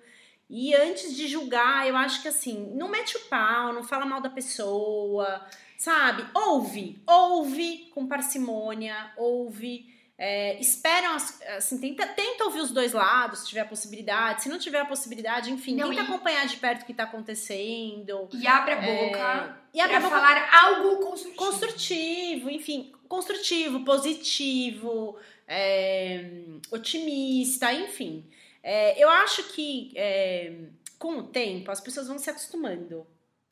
[SPEAKER 1] E antes de julgar, eu acho que assim, não mete o pau, não fala mal da pessoa, sabe? Ouve, ouve com parcimônia, ouve. É, esperam, as- assim, tenta, tenta ouvir os dois lados, se tiver a possibilidade. Se não tiver a possibilidade, enfim,
[SPEAKER 2] Não,
[SPEAKER 1] tenta
[SPEAKER 2] e-
[SPEAKER 1] acompanhar de perto o que tá acontecendo.
[SPEAKER 2] E abre a
[SPEAKER 1] É,
[SPEAKER 2] boca
[SPEAKER 1] E
[SPEAKER 2] pra
[SPEAKER 1] boca
[SPEAKER 2] falar algo construtivo.
[SPEAKER 1] construtivo, enfim, construtivo, positivo, é, otimista, enfim. É, eu acho que é, com o tempo as pessoas vão se acostumando.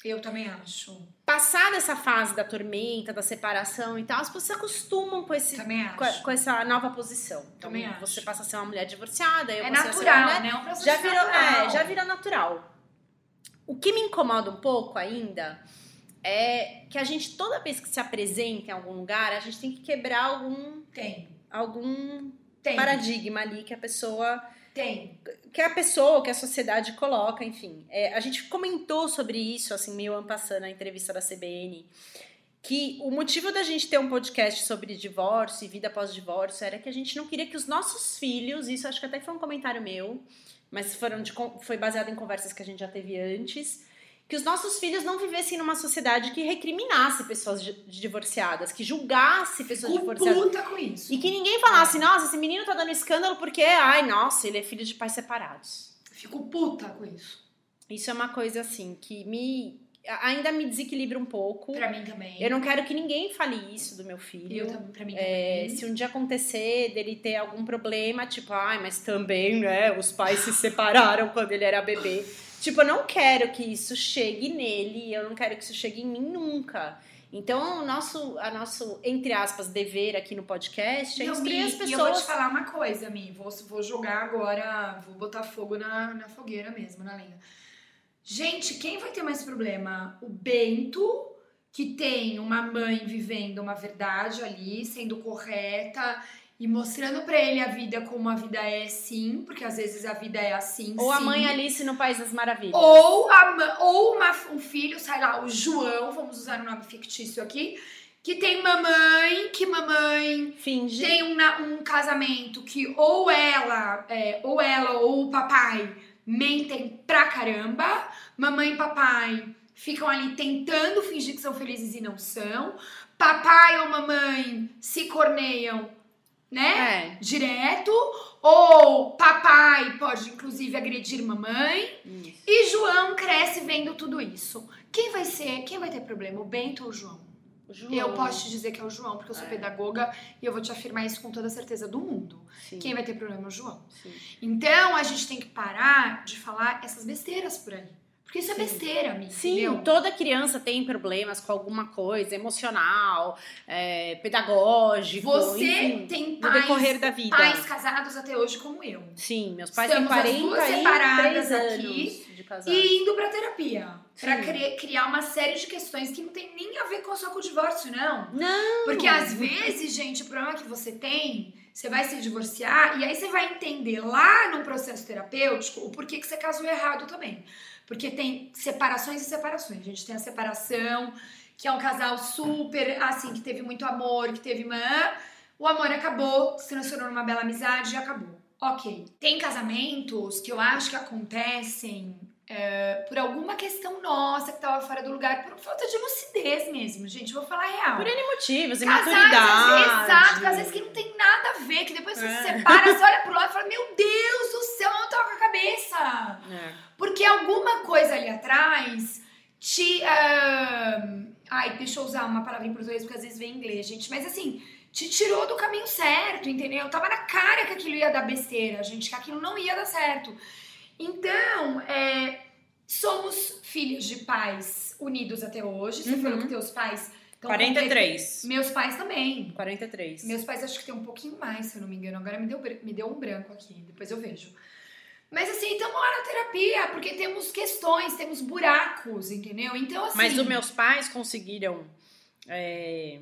[SPEAKER 2] Eu também acho.
[SPEAKER 1] Passada essa fase da tormenta, da separação e tal, as pessoas se acostumam com, esse, com, com essa nova posição. Então,
[SPEAKER 2] Também acho.
[SPEAKER 1] você passa a ser uma mulher divorciada,
[SPEAKER 2] É
[SPEAKER 1] uma mulher
[SPEAKER 2] natural, né? É um processo
[SPEAKER 1] já virou,
[SPEAKER 2] natural.
[SPEAKER 1] é, já virou natural. O que me incomoda um pouco ainda é que a gente, toda vez que se apresenta em algum lugar, a gente tem que quebrar algum,
[SPEAKER 2] Tem.
[SPEAKER 1] algum
[SPEAKER 2] Tem.
[SPEAKER 1] paradigma ali que a pessoa.
[SPEAKER 2] Tem.
[SPEAKER 1] Que a pessoa, que a sociedade coloca, enfim. É, a gente comentou sobre isso, assim, meio ano passando na entrevista da CBN. Que o motivo da gente ter um podcast sobre divórcio e vida pós-divórcio era que a gente não queria que os nossos filhos, isso acho que até foi um comentário meu, mas foram de, foi baseado em conversas que a gente já teve antes, que os nossos filhos não vivessem numa sociedade que recriminasse pessoas di- divorciadas, que julgasse pessoas
[SPEAKER 2] Fico
[SPEAKER 1] divorciadas.
[SPEAKER 2] puta com isso.
[SPEAKER 1] E que ninguém falasse, nossa, esse menino tá dando escândalo porque, ai, nossa, ele é filho de pais separados.
[SPEAKER 2] Fico puta com isso.
[SPEAKER 1] Isso é uma coisa assim que me ainda me desequilibra um pouco.
[SPEAKER 2] Pra mim também.
[SPEAKER 1] Eu não quero que ninguém fale isso do meu
[SPEAKER 2] Eu
[SPEAKER 1] filho.
[SPEAKER 2] tam- pra mim
[SPEAKER 1] É,
[SPEAKER 2] também.
[SPEAKER 1] se um dia acontecer dele ter algum problema, tipo, ai, mas também, né, os pais se separaram quando ele era bebê. Tipo, eu não quero que isso chegue nele, eu não quero que isso chegue em mim nunca. Então, o nosso, a nosso, entre aspas, dever aqui no podcast é instruir as
[SPEAKER 2] E eu vou te
[SPEAKER 1] pessoas.
[SPEAKER 2] falar uma coisa, Mi. Vou, vou jogar agora, vou botar fogo na, na fogueira mesmo, na lenha. Gente, quem vai ter mais problema? O Bento, que tem uma mãe vivendo uma verdade ali, sendo correta e mostrando pra ele a vida como a vida é sim, porque às vezes a vida é assim,
[SPEAKER 1] Ou a
[SPEAKER 2] sim.
[SPEAKER 1] mãe Alice no País das Maravilhas.
[SPEAKER 2] Ou, a, ou uma- um filho, sei lá, o João, vamos usar um nome fictício aqui, que tem mamãe, que mamãe
[SPEAKER 1] Finge.
[SPEAKER 2] tem um, um casamento que ou ela, é, ou ela ou o papai mentem pra caramba, mamãe e papai ficam ali tentando fingir que são felizes e não são, papai ou mamãe se corneiam, né?
[SPEAKER 1] É,
[SPEAKER 2] Direto, ou papai pode inclusive agredir mamãe,
[SPEAKER 1] isso.
[SPEAKER 2] e João cresce vendo tudo isso. Quem vai ser, quem vai ter problema, o Bento ou o João?
[SPEAKER 1] O João.
[SPEAKER 2] Eu posso te dizer que é o João, porque eu sou
[SPEAKER 1] É.
[SPEAKER 2] pedagoga e eu vou te afirmar isso com toda a certeza do mundo.
[SPEAKER 1] Sim,
[SPEAKER 2] Quem vai ter problema é o João.
[SPEAKER 1] sim.
[SPEAKER 2] Então a gente tem que parar de falar essas besteiras por aí. Porque isso é
[SPEAKER 1] Sim.
[SPEAKER 2] besteira, amiga.
[SPEAKER 1] Sim,
[SPEAKER 2] entendeu?
[SPEAKER 1] toda criança tem problemas com alguma coisa emocional, é, pedagógico,
[SPEAKER 2] Você
[SPEAKER 1] enfim,
[SPEAKER 2] tem
[SPEAKER 1] no
[SPEAKER 2] pais,
[SPEAKER 1] decorrer da vida.
[SPEAKER 2] pais casados até hoje como eu.
[SPEAKER 1] Sim, meus pais
[SPEAKER 2] Estamos
[SPEAKER 1] têm
[SPEAKER 2] duas
[SPEAKER 1] 43
[SPEAKER 2] separadas aqui. E indo pra terapia. Pra cri- criar uma série de questões que não tem nem a ver com só com o divórcio, não.
[SPEAKER 1] Não!
[SPEAKER 2] Porque às vezes, gente, o problema que você tem, você vai se divorciar e aí você vai entender lá no processo terapêutico o porquê que você casou errado também. Porque tem separações e separações. A gente tem a separação, que é um casal super, assim, que teve muito amor, que teve uma... O amor acabou, se transformou numa bela amizade e acabou. Ok. Tem casamentos que eu acho que acontecem é, por alguma questão nossa que tava fora do lugar, por falta de lucidez mesmo, gente. Vou falar real.
[SPEAKER 1] Por N motivos, imaturidade.
[SPEAKER 2] exato, casais que não tem nada a ver, que depois você
[SPEAKER 1] É.
[SPEAKER 2] se separa, você olha pro lado e fala, meu Deus do céu, não toca a cabeça.
[SPEAKER 1] É.
[SPEAKER 2] Porque alguma coisa ali atrás te. ahn, ai, deixa eu usar uma palavra em português, porque às vezes vem em inglês, gente. Mas assim, te tirou do caminho certo, entendeu? Tava na cara que aquilo ia dar besteira, gente, que aquilo não ia dar certo. Então, é, somos filhos de pais unidos até hoje. Você
[SPEAKER 1] Uhum.
[SPEAKER 2] falou que teus pais. estão
[SPEAKER 1] 43.
[SPEAKER 2] Meus pais também.
[SPEAKER 1] 43.
[SPEAKER 2] Meus pais acho que tem um pouquinho mais, se eu não me engano. Agora me deu, me deu um branco aqui, depois eu vejo. Mas assim, estamos lá na terapia, porque temos questões, temos buracos, entendeu? Então, assim.
[SPEAKER 1] Mas os meus pais conseguiram é,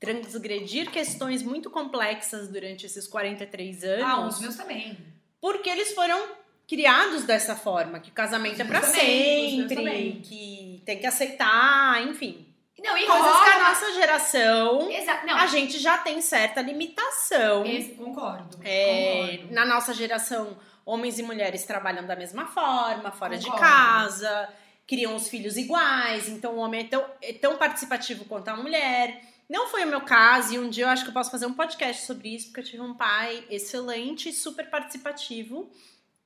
[SPEAKER 1] transgredir questões muito complexas durante esses 43 anos.
[SPEAKER 2] Ah, os meus também.
[SPEAKER 1] Porque eles foram criados dessa forma, que o casamento é
[SPEAKER 2] meus
[SPEAKER 1] sempre, que tem que aceitar, enfim.
[SPEAKER 2] Não, e
[SPEAKER 1] Coisas que a
[SPEAKER 2] rola.
[SPEAKER 1] nossa geração,
[SPEAKER 2] Exato. Não,
[SPEAKER 1] a gente já tem certa limitação.
[SPEAKER 2] esse- concordo.
[SPEAKER 1] É,
[SPEAKER 2] concordo.
[SPEAKER 1] na nossa geração, homens e mulheres trabalham da mesma forma, fora de
[SPEAKER 2] Concordo.
[SPEAKER 1] casa, criam os filhos iguais, então o homem é tão, é tão participativo quanto a mulher. Não foi o meu caso, e um dia eu acho que eu posso fazer um podcast sobre isso, porque eu tive um pai excelente, super participativo,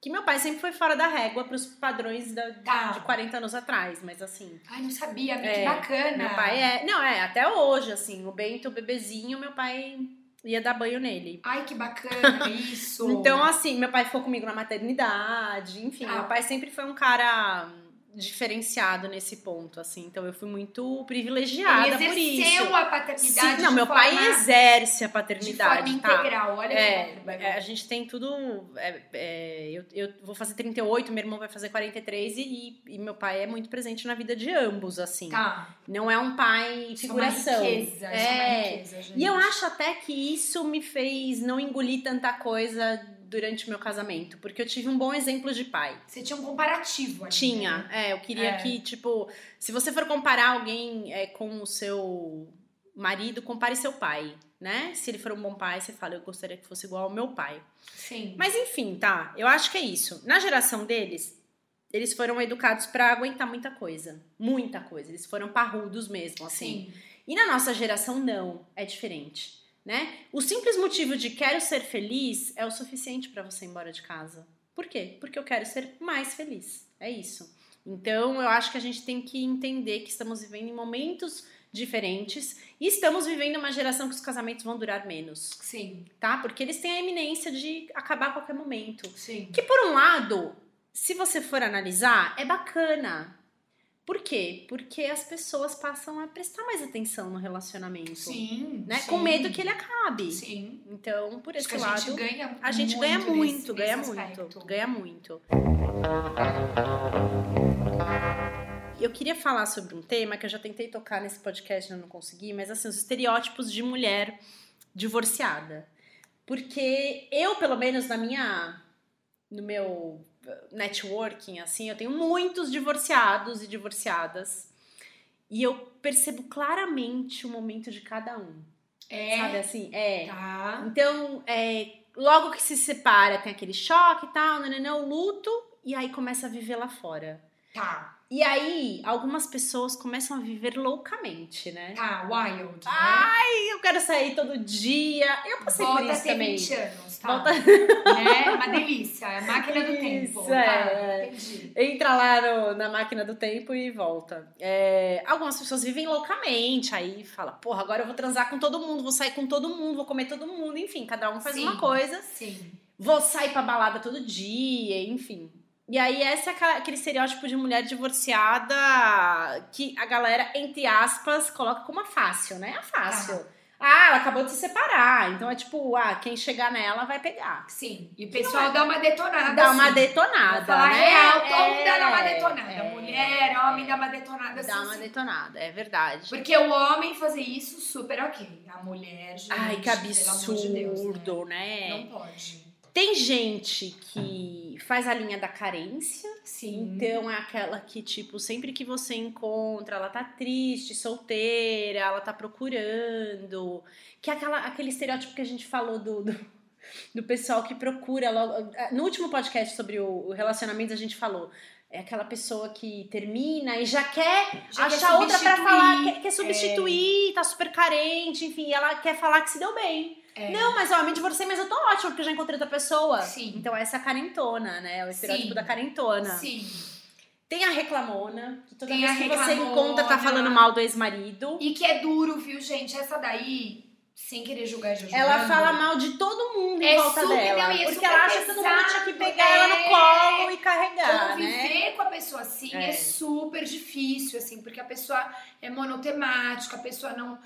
[SPEAKER 1] que meu pai sempre foi fora da régua para os padrões da-
[SPEAKER 2] Tá.
[SPEAKER 1] de 40 anos atrás, mas assim.
[SPEAKER 2] Ai, não sabia, que
[SPEAKER 1] É,
[SPEAKER 2] bacana.
[SPEAKER 1] Meu pai é. Não, é, até hoje, assim, o Bento, o bebezinho, meu pai ia dar banho nele.
[SPEAKER 2] Ai, que bacana isso.
[SPEAKER 1] Então, assim, meu pai ficou comigo na maternidade, enfim,
[SPEAKER 2] Ah.
[SPEAKER 1] meu pai sempre foi um cara diferenciado nesse ponto, assim, então eu fui muito privilegiada por isso.
[SPEAKER 2] exerceu a paternidade
[SPEAKER 1] Sim, não,
[SPEAKER 2] de
[SPEAKER 1] meu
[SPEAKER 2] forma,
[SPEAKER 1] pai exerce a
[SPEAKER 2] de
[SPEAKER 1] paternidade,
[SPEAKER 2] forma
[SPEAKER 1] tá?
[SPEAKER 2] integral. Olha
[SPEAKER 1] É, é, a gente tem tudo. é, é, eu, eu vou fazer 38, meu irmão vai fazer 43 e, e meu pai é muito presente na vida de ambos, assim.
[SPEAKER 2] Tá.
[SPEAKER 1] Não é um pai
[SPEAKER 2] Isso é uma
[SPEAKER 1] figuração.
[SPEAKER 2] riqueza, é uma riqueza.
[SPEAKER 1] E eu acho até que isso me fez não engolir tanta coisa durante o meu casamento, porque eu tive um bom exemplo de pai.
[SPEAKER 2] Você tinha um comparativo ali.
[SPEAKER 1] Tinha,
[SPEAKER 2] né?
[SPEAKER 1] é, eu queria
[SPEAKER 2] É.
[SPEAKER 1] que, tipo, se você for comparar alguém é, com o seu marido, compare seu pai, né? Se ele for um bom pai, você fala, eu gostaria que fosse igual ao meu pai.
[SPEAKER 2] Sim.
[SPEAKER 1] Mas enfim, tá, eu acho que é isso. Na geração deles, eles foram educados pra aguentar muita coisa. Muita coisa. Eles foram parrudos mesmo, assim.
[SPEAKER 2] Sim.
[SPEAKER 1] E na nossa geração, não. É diferente. Né? O simples motivo de quero ser feliz é o suficiente pra você ir embora de casa. Por quê? Porque eu quero ser mais feliz. É isso. Então, eu acho que a gente tem que entender que estamos vivendo em momentos diferentes e estamos vivendo uma geração que os casamentos vão durar menos,
[SPEAKER 2] Sim.
[SPEAKER 1] tá? Porque eles têm a eminência de acabar a qualquer momento.
[SPEAKER 2] Sim.
[SPEAKER 1] Que por um lado, se você for analisar, é bacana. Por quê? Porque as pessoas passam a prestar mais atenção no relacionamento.
[SPEAKER 2] Sim.
[SPEAKER 1] Né?
[SPEAKER 2] sim.
[SPEAKER 1] Com medo que ele acabe.
[SPEAKER 2] Sim.
[SPEAKER 1] Então, por esse
[SPEAKER 2] que a
[SPEAKER 1] lado,
[SPEAKER 2] gente ganha
[SPEAKER 1] a gente ganha
[SPEAKER 2] nesse-
[SPEAKER 1] muito, ganha
[SPEAKER 2] nesse
[SPEAKER 1] muito, ganha muito. Eu queria falar sobre um tema que eu já tentei tocar nesse podcast e não consegui, mas assim, os estereótipos de mulher divorciada. Porque eu, pelo menos na minha no meu networking assim, eu tenho muitos divorciados e divorciadas. E eu percebo claramente o momento de cada um.
[SPEAKER 2] É.
[SPEAKER 1] Sabe assim? É.
[SPEAKER 2] Tá.
[SPEAKER 1] Então, é, logo que se separa, tem aquele choque e tal, nananã, o luto, e aí começa a viver lá fora.
[SPEAKER 2] Tá.
[SPEAKER 1] E aí, algumas pessoas começam a viver loucamente, né?
[SPEAKER 2] Tá. Wild. né?
[SPEAKER 1] Ai, eu quero sair todo dia. Eu passei
[SPEAKER 2] Volta
[SPEAKER 1] por isso também.
[SPEAKER 2] 20 anos, tá?
[SPEAKER 1] Volta-
[SPEAKER 2] Né? Uma delícia. É a máquina do tempo.
[SPEAKER 1] Isso,
[SPEAKER 2] tá?
[SPEAKER 1] é.
[SPEAKER 2] Entendi.
[SPEAKER 1] Entra lá no- na máquina do tempo e volta. É, algumas pessoas vivem loucamente, aí fala, porra, agora eu vou transar com todo mundo, vou sair com todo mundo, vou comer todo mundo, enfim, cada um faz
[SPEAKER 2] Sim.
[SPEAKER 1] uma coisa.
[SPEAKER 2] Sim.
[SPEAKER 1] vou sair pra balada todo dia, enfim. E aí, esse é aquele estereótipo de mulher divorciada que a galera, entre aspas, coloca como a fácil, né? A fácil. Ah, ela acabou de se separar. Então é tipo, ah, quem chegar nela vai pegar.
[SPEAKER 2] Sim. E o pessoal dá uma detonada.
[SPEAKER 1] Dá uma
[SPEAKER 2] assim.
[SPEAKER 1] detonada.
[SPEAKER 2] Vou falar
[SPEAKER 1] né?
[SPEAKER 2] todo mundo
[SPEAKER 1] É,
[SPEAKER 2] dá uma detonada.
[SPEAKER 1] é,
[SPEAKER 2] Mulher, homem dá uma detonada
[SPEAKER 1] Dá
[SPEAKER 2] assim.
[SPEAKER 1] uma detonada, é verdade.
[SPEAKER 2] Porque o homem fazer isso, super ok. A mulher, gente,
[SPEAKER 1] Ai, que
[SPEAKER 2] amor de Deus, né?
[SPEAKER 1] absurdo, né?
[SPEAKER 2] Não pode.
[SPEAKER 1] Tem gente que faz a linha da carência.
[SPEAKER 2] Sim.
[SPEAKER 1] Então é aquela que, tipo, sempre que você encontra, ela tá triste, solteira, ela tá procurando. Que é aquela, aquele estereótipo que a gente falou do, do, do pessoal que procura logo. No último podcast sobre o, o relacionamento, a gente falou. É aquela pessoa que termina e já quer
[SPEAKER 2] Já quer
[SPEAKER 1] achar outra pra
[SPEAKER 2] substituir.
[SPEAKER 1] falar, quer, quer substituir, tá super carente, enfim, ela quer falar que se deu bem.
[SPEAKER 2] É.
[SPEAKER 1] Não, mas ó, me divorciei, mas eu tô ótima, porque eu já encontrei outra pessoa.
[SPEAKER 2] Sim.
[SPEAKER 1] Então essa é a carentona, né? O estereótipo
[SPEAKER 2] Sim.
[SPEAKER 1] da carentona.
[SPEAKER 2] Sim.
[SPEAKER 1] Tem a reclamona, que toda
[SPEAKER 2] Tem
[SPEAKER 1] vez que você encontra tá falando mal do ex-marido.
[SPEAKER 2] E que é duro, viu, gente? Essa daí, sem querer julgar
[SPEAKER 1] Ela fala mal de todo mundo em
[SPEAKER 2] É
[SPEAKER 1] volta
[SPEAKER 2] super-
[SPEAKER 1] dela.
[SPEAKER 2] não, é
[SPEAKER 1] porque ela acha que todo mundo tinha que pegar ela no
[SPEAKER 2] é.
[SPEAKER 1] colo e carregar, né?
[SPEAKER 2] Conviver com a pessoa assim é.
[SPEAKER 1] É.
[SPEAKER 2] super difícil, assim, porque a pessoa é monotemática, a pessoa não.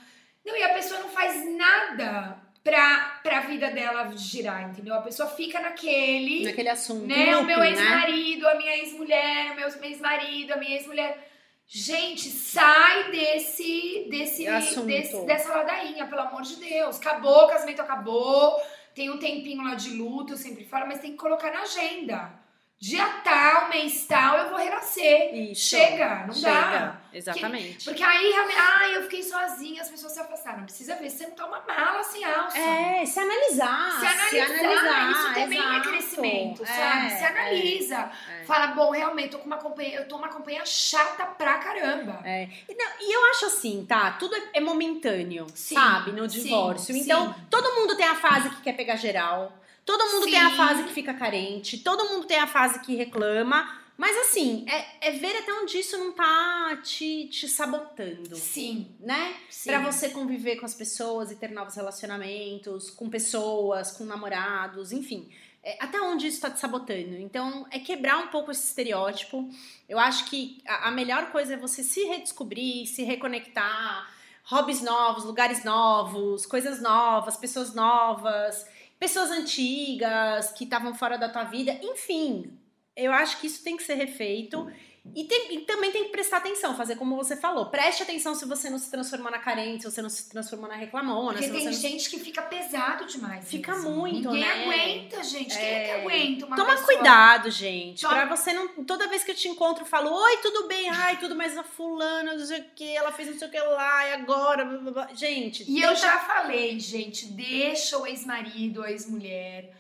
[SPEAKER 2] Não, e a pessoa não faz nada pra, pra vida dela girar, entendeu? A pessoa fica naquele.
[SPEAKER 1] Naquele assunto.
[SPEAKER 2] né? o meu
[SPEAKER 1] né?
[SPEAKER 2] ex-marido, a minha ex-mulher, o meu ex-marido, a minha ex-mulher. Gente, sai desse, desse,
[SPEAKER 1] Assunto.
[SPEAKER 2] desse dessa ladainha, pelo amor de Deus. Acabou, o casamento acabou. Tem um tempinho lá de luto, eu sempre falo, mas tem que colocar na agenda. Dia tal, mês tal, eu vou renascer.
[SPEAKER 1] Isso.
[SPEAKER 2] Chega, não
[SPEAKER 1] Chega.
[SPEAKER 2] dá.
[SPEAKER 1] Exatamente.
[SPEAKER 2] Porque aí, realmente, ai, eu fiquei sozinha, as pessoas se afastaram. Precisa ver se você não tá uma mala sem alça.
[SPEAKER 1] É, se analisar.
[SPEAKER 2] Se analisar, isso também é
[SPEAKER 1] exato.
[SPEAKER 2] crescimento,
[SPEAKER 1] É,
[SPEAKER 2] sabe? Se
[SPEAKER 1] é,
[SPEAKER 2] analisa.
[SPEAKER 1] é.
[SPEAKER 2] Fala, bom, realmente, tô com uma companhia, eu tô uma companhia chata pra caramba.
[SPEAKER 1] É. E, não, e eu acho assim, tá? Tudo é, é momentâneo,
[SPEAKER 2] Sim,
[SPEAKER 1] sabe? No
[SPEAKER 2] sim,
[SPEAKER 1] divórcio.
[SPEAKER 2] sim.
[SPEAKER 1] Então, todo mundo tem a fase que quer pegar geral. Todo mundo
[SPEAKER 2] Sim.
[SPEAKER 1] tem a fase que fica carente. Todo mundo tem a fase que reclama. Mas assim, é, é ver até onde isso não tá te, te sabotando.
[SPEAKER 2] Sim,
[SPEAKER 1] Né?
[SPEAKER 2] sim.
[SPEAKER 1] Pra você conviver com as pessoas e ter novos relacionamentos, com pessoas, com namorados, enfim. É, até onde isso tá te sabotando. Então, é quebrar um pouco esse estereótipo. Eu acho que a, a melhor coisa é você se redescobrir, se reconectar, hobbies novos, lugares novos, coisas novas, pessoas novas, pessoas antigas que estavam fora da tua vida, enfim. Eu acho que isso tem que ser refeito. E, tem- e também tem que prestar atenção, fazer como você falou. Preste atenção se você não se transformou na carente, se você não se transformou na reclamona.
[SPEAKER 2] Porque tem
[SPEAKER 1] não...
[SPEAKER 2] gente que fica pesado demais.
[SPEAKER 1] Fica
[SPEAKER 2] mesmo.
[SPEAKER 1] muito,
[SPEAKER 2] Ninguém
[SPEAKER 1] né?
[SPEAKER 2] aguenta, gente. Quem é que
[SPEAKER 1] É.
[SPEAKER 2] aguenta uma
[SPEAKER 1] Toma
[SPEAKER 2] pessoa?
[SPEAKER 1] cuidado, gente.
[SPEAKER 2] Toma-
[SPEAKER 1] Pra você não. Toda vez que eu te encontro, eu falo: Oi, tudo bem? Ai, tudo mais a fulana, não sei o que, ela fez não sei o que lá, e agora. blá, blá, blá. Gente,
[SPEAKER 2] E eu
[SPEAKER 1] tenta-
[SPEAKER 2] já falei, gente, deixa o ex-marido, a ex-mulher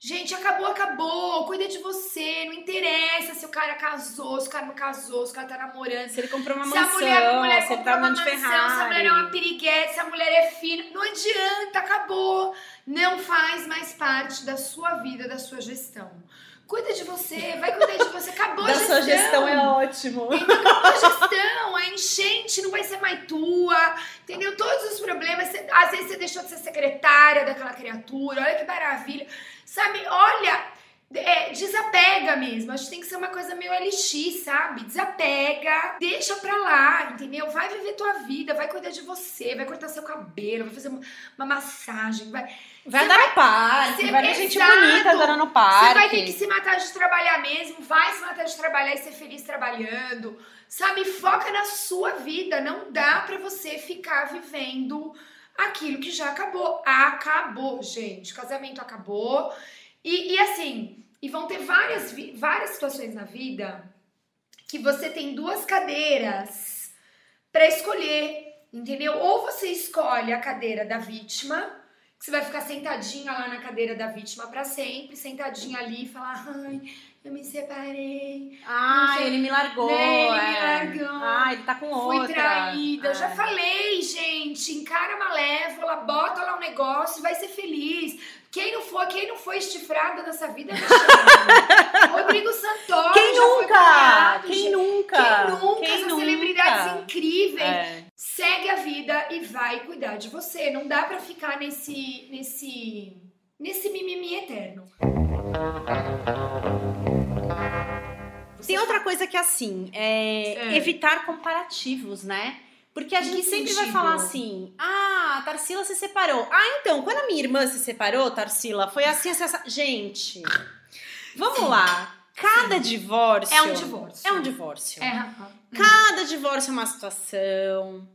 [SPEAKER 2] Gente, acabou, acabou. Cuida de você. Não interessa se o cara casou, se o cara não casou, se o cara tá namorando.
[SPEAKER 1] Se ele comprou uma
[SPEAKER 2] Se a
[SPEAKER 1] mansão,
[SPEAKER 2] mulher, a mulher
[SPEAKER 1] se ele
[SPEAKER 2] comprou
[SPEAKER 1] tá
[SPEAKER 2] uma mansão, se a mulher é uma piriguete, se a mulher é fina. Não adianta, acabou. Não faz mais parte da sua vida, da sua gestão. Cuida de você, vai cuidar de você. Acabou a
[SPEAKER 1] Da
[SPEAKER 2] gestão.
[SPEAKER 1] sua gestão é ótimo.
[SPEAKER 2] Acabou a gestão, a enchente não vai ser mais tua, entendeu? Todos os problemas, às vezes você deixou de ser secretária daquela criatura, olha que maravilha. Sabe, olha, é, desapega mesmo, acho que tem que ser uma coisa meio LX, sabe? Desapega, deixa pra lá, entendeu? Vai viver tua vida, vai cuidar de você, vai cortar seu cabelo, vai fazer uma, uma massagem, vai...
[SPEAKER 1] Vai
[SPEAKER 2] Você
[SPEAKER 1] andar no parque,
[SPEAKER 2] você-
[SPEAKER 1] vai ver gente bonita andando no
[SPEAKER 2] Você
[SPEAKER 1] parque.
[SPEAKER 2] vai ter que se matar de trabalhar mesmo, vai se matar de trabalhar e ser feliz trabalhando. Sabe, foca na sua vida. Não dá pra você ficar vivendo aquilo que já acabou. Acabou, gente. Casamento acabou. E, e assim, e vão ter várias, várias situações na vida que você tem duas cadeiras pra escolher, entendeu? Ou você escolhe a cadeira da vítima, que você vai ficar sentadinha lá na cadeira da vítima pra sempre, sentadinha ali e falar, ai, eu me separei,
[SPEAKER 1] Ah,
[SPEAKER 2] sei.
[SPEAKER 1] ele me largou.
[SPEAKER 2] Né, ele me
[SPEAKER 1] é.
[SPEAKER 2] largou.
[SPEAKER 1] Ah, ele tá com
[SPEAKER 2] fui
[SPEAKER 1] outra.
[SPEAKER 2] traída. Eu já
[SPEAKER 1] É.
[SPEAKER 2] falei, gente, encara a malévola, bota lá um negócio e vai ser feliz. Quem não foi, quem não foi estifrado nessa vida, me chama. Rodrigo Santoro
[SPEAKER 1] Quem nunca?
[SPEAKER 2] cunhado,
[SPEAKER 1] Quem
[SPEAKER 2] gente.
[SPEAKER 1] nunca?
[SPEAKER 2] Quem nunca?
[SPEAKER 1] Quem
[SPEAKER 2] Essas
[SPEAKER 1] nunca?
[SPEAKER 2] celebridades incríveis.
[SPEAKER 1] É.
[SPEAKER 2] Segue a vida e vai cuidar de você. Não dá pra ficar nesse nesse nesse mimimi eterno.
[SPEAKER 1] Tem outra coisa que é assim, é,
[SPEAKER 2] É.
[SPEAKER 1] evitar comparativos, né? Porque a gente sempre vai falar assim: ah, a Tarsila se separou. Ah, então, quando a minha irmã se separou, Tarsila, foi assim, assim, assim. Gente, vamos lá. Cada divórcio.
[SPEAKER 2] É um divórcio.
[SPEAKER 1] É um divórcio.
[SPEAKER 2] É.
[SPEAKER 1] Cada divórcio é uma situação.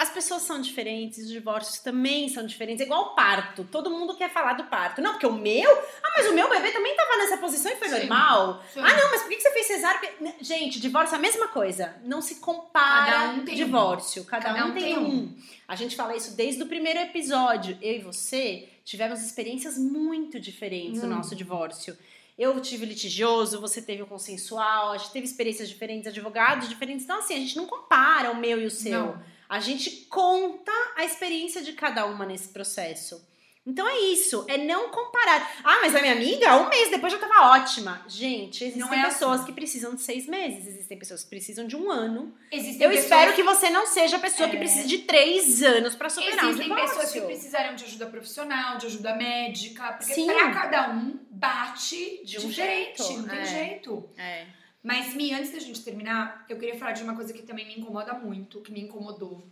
[SPEAKER 1] As pessoas são diferentes, os divórcios também são diferentes. É igual o parto. Todo mundo quer falar do parto. Não, porque o meu. Ah, mas o meu bebê também tava nessa posição e foi
[SPEAKER 2] Sim.
[SPEAKER 1] normal.
[SPEAKER 2] Sim.
[SPEAKER 1] Ah, não, mas por que você fez cesárea? Né, Gente, divórcio é a mesma coisa. Não se compara
[SPEAKER 2] Cada um tem um.
[SPEAKER 1] divórcio. Cada,
[SPEAKER 2] Cada
[SPEAKER 1] um,
[SPEAKER 2] um
[SPEAKER 1] tem,
[SPEAKER 2] tem
[SPEAKER 1] um. A gente fala isso desde o primeiro episódio. Eu e você tivemos experiências muito diferentes no
[SPEAKER 2] Hum.
[SPEAKER 1] nosso divórcio. Eu tive litigioso, você teve o consensual, a gente teve experiências diferentes, advogados diferentes. Então, assim, a gente não compara o meu e o seu.
[SPEAKER 2] Não.
[SPEAKER 1] A gente conta a experiência de cada uma nesse processo. Então é isso, é não comparar. Ah, mas a minha amiga, um mês depois já tava ótima. Gente, existem
[SPEAKER 2] é
[SPEAKER 1] pessoas
[SPEAKER 2] assim.
[SPEAKER 1] que precisam de seis meses, existem pessoas que precisam de um ano.
[SPEAKER 2] Existem
[SPEAKER 1] Eu espero que você não seja a pessoa que
[SPEAKER 2] É.
[SPEAKER 1] precise de três anos pra superar um
[SPEAKER 2] Existem
[SPEAKER 1] divórcio.
[SPEAKER 2] pessoas que precisarão de ajuda profissional, de ajuda médica, porque
[SPEAKER 1] Sim.
[SPEAKER 2] pra cada um bate
[SPEAKER 1] De um
[SPEAKER 2] diferente,
[SPEAKER 1] jeito,
[SPEAKER 2] não tem
[SPEAKER 1] é.
[SPEAKER 2] jeito.
[SPEAKER 1] É.
[SPEAKER 2] Mas, Mi, antes da gente terminar, eu queria falar de uma coisa que também me incomoda muito, que me incomodou.